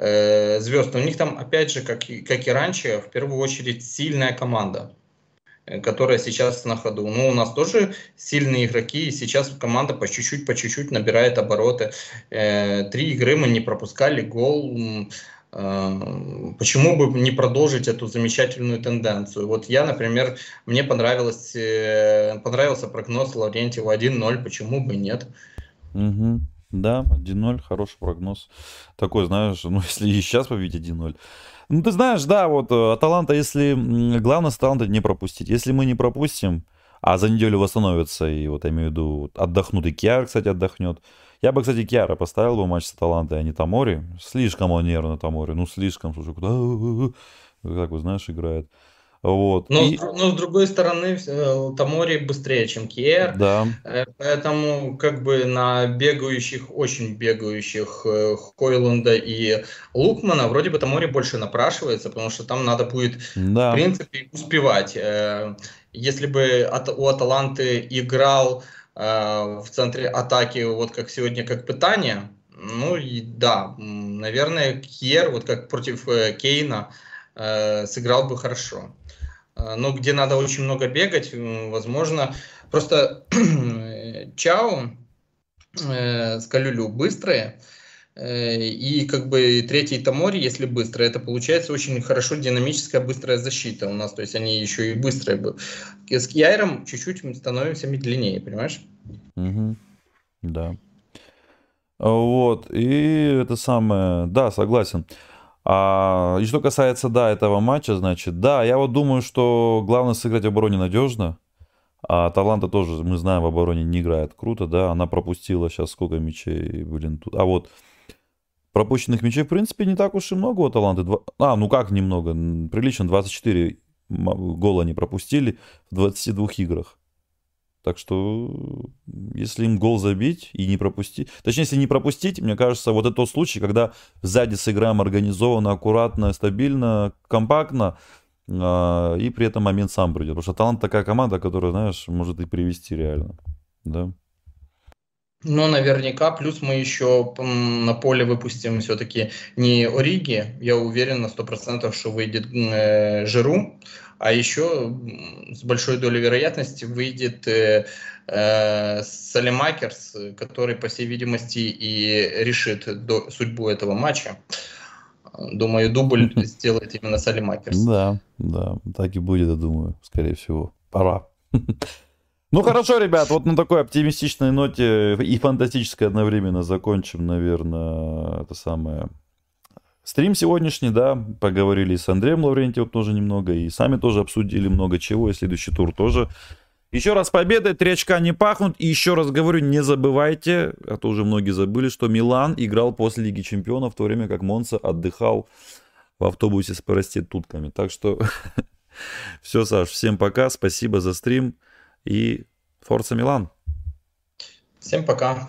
S2: э, звезд. У них там, опять же, как и, как и раньше, в первую очередь сильная команда э, которая сейчас на ходу. Ну, у нас тоже сильные игроки, и сейчас команда по чуть-чуть, по чуть-чуть набирает обороты. Э, три игры мы не пропускали гол. Эм, почему бы не продолжить эту замечательную тенденцию? Вот я, например, мне понравилось, э, понравился прогноз Лаврентьева 1-0, почему бы нет?
S1: Угу. Да, 1-0, хороший прогноз. Такой, знаешь, ну если и сейчас победить 1-0. Ну ты знаешь, да, вот э, Аталанта, если... Главное с Аталантой не пропустить. Если мы не пропустим, а за неделю восстановится, и вот я имею в виду, отдохнут, и Киар, кстати, отдохнет, я бы, кстати, Киара поставил бы матч с Аталантой, а не Тамори. Слишком он нервно Тамори. Ну, слишком, слушай, куда... Как вы знаешь, играет. Вот.
S2: Но, и... но с другой стороны, э, Тамори быстрее, чем Киер.
S1: Да.
S2: Э, поэтому как бы на бегающих, очень бегающих э, Хойлунда и Лукмана вроде бы Тамори больше напрашивается, потому что там надо будет, да. в принципе, успевать. Если бы у Аталанты играл в центре атаки, вот как сегодня, как пытание, ну и да, наверное, Кьер, вот как против Кейна, сыграл бы хорошо. Но где надо очень много бегать, возможно, просто Чао с Калюлю быстрые, Э, и как бы третий Тамори, если быстро, это получается очень хорошо динамическая быстрая защита у нас. То есть они еще и быстрые. С Кьяйром чуть-чуть мы становимся медленнее, понимаешь?
S1: Угу. Да. Вот. И это самое... Да, согласен. А, и что касается, да, этого матча, значит, да, я вот думаю, что главное сыграть в обороне надежно. А Таланта тоже, мы знаем, в обороне не играет круто, да. Она пропустила сейчас сколько мячей, блин, тут. А вот Пропущенных мячей, в принципе, не так уж и много у Таланты. А, ну как немного? Прилично, 24 гола они пропустили в 22 играх. Так что, если им гол забить и не пропустить... Точнее, если не пропустить, мне кажется, вот это тот случай, когда сзади сыграем организованно, аккуратно, стабильно, компактно, э, и при этом момент сам придет. Потому что талант такая команда, которая, знаешь, может и привести реально. Да.
S2: Но наверняка, плюс мы еще на поле выпустим все-таки не Ориги, я уверен на 100%, что выйдет э, Жиру, а еще с большой долей вероятности выйдет э, э, Салемакерс, который, по всей видимости, и решит до, судьбу этого матча. Думаю, дубль сделает именно Салемакерс.
S1: Да, да, так и будет, я думаю, скорее всего. Пора. Ну хорошо, ребят, вот на такой оптимистичной ноте и фантастической одновременно закончим, наверное, это самое... Стрим сегодняшний, да, поговорили с Андреем Лаврентьевым тоже немного, и сами тоже обсудили много чего, и следующий тур тоже. Еще раз победа, три очка не пахнут, и еще раз говорю, не забывайте, а то уже многие забыли, что Милан играл после Лиги Чемпионов, в то время как Монса отдыхал в автобусе с проститутками. Так что все, Саш, всем пока, спасибо за стрим и Форца Милан.
S2: Всем пока.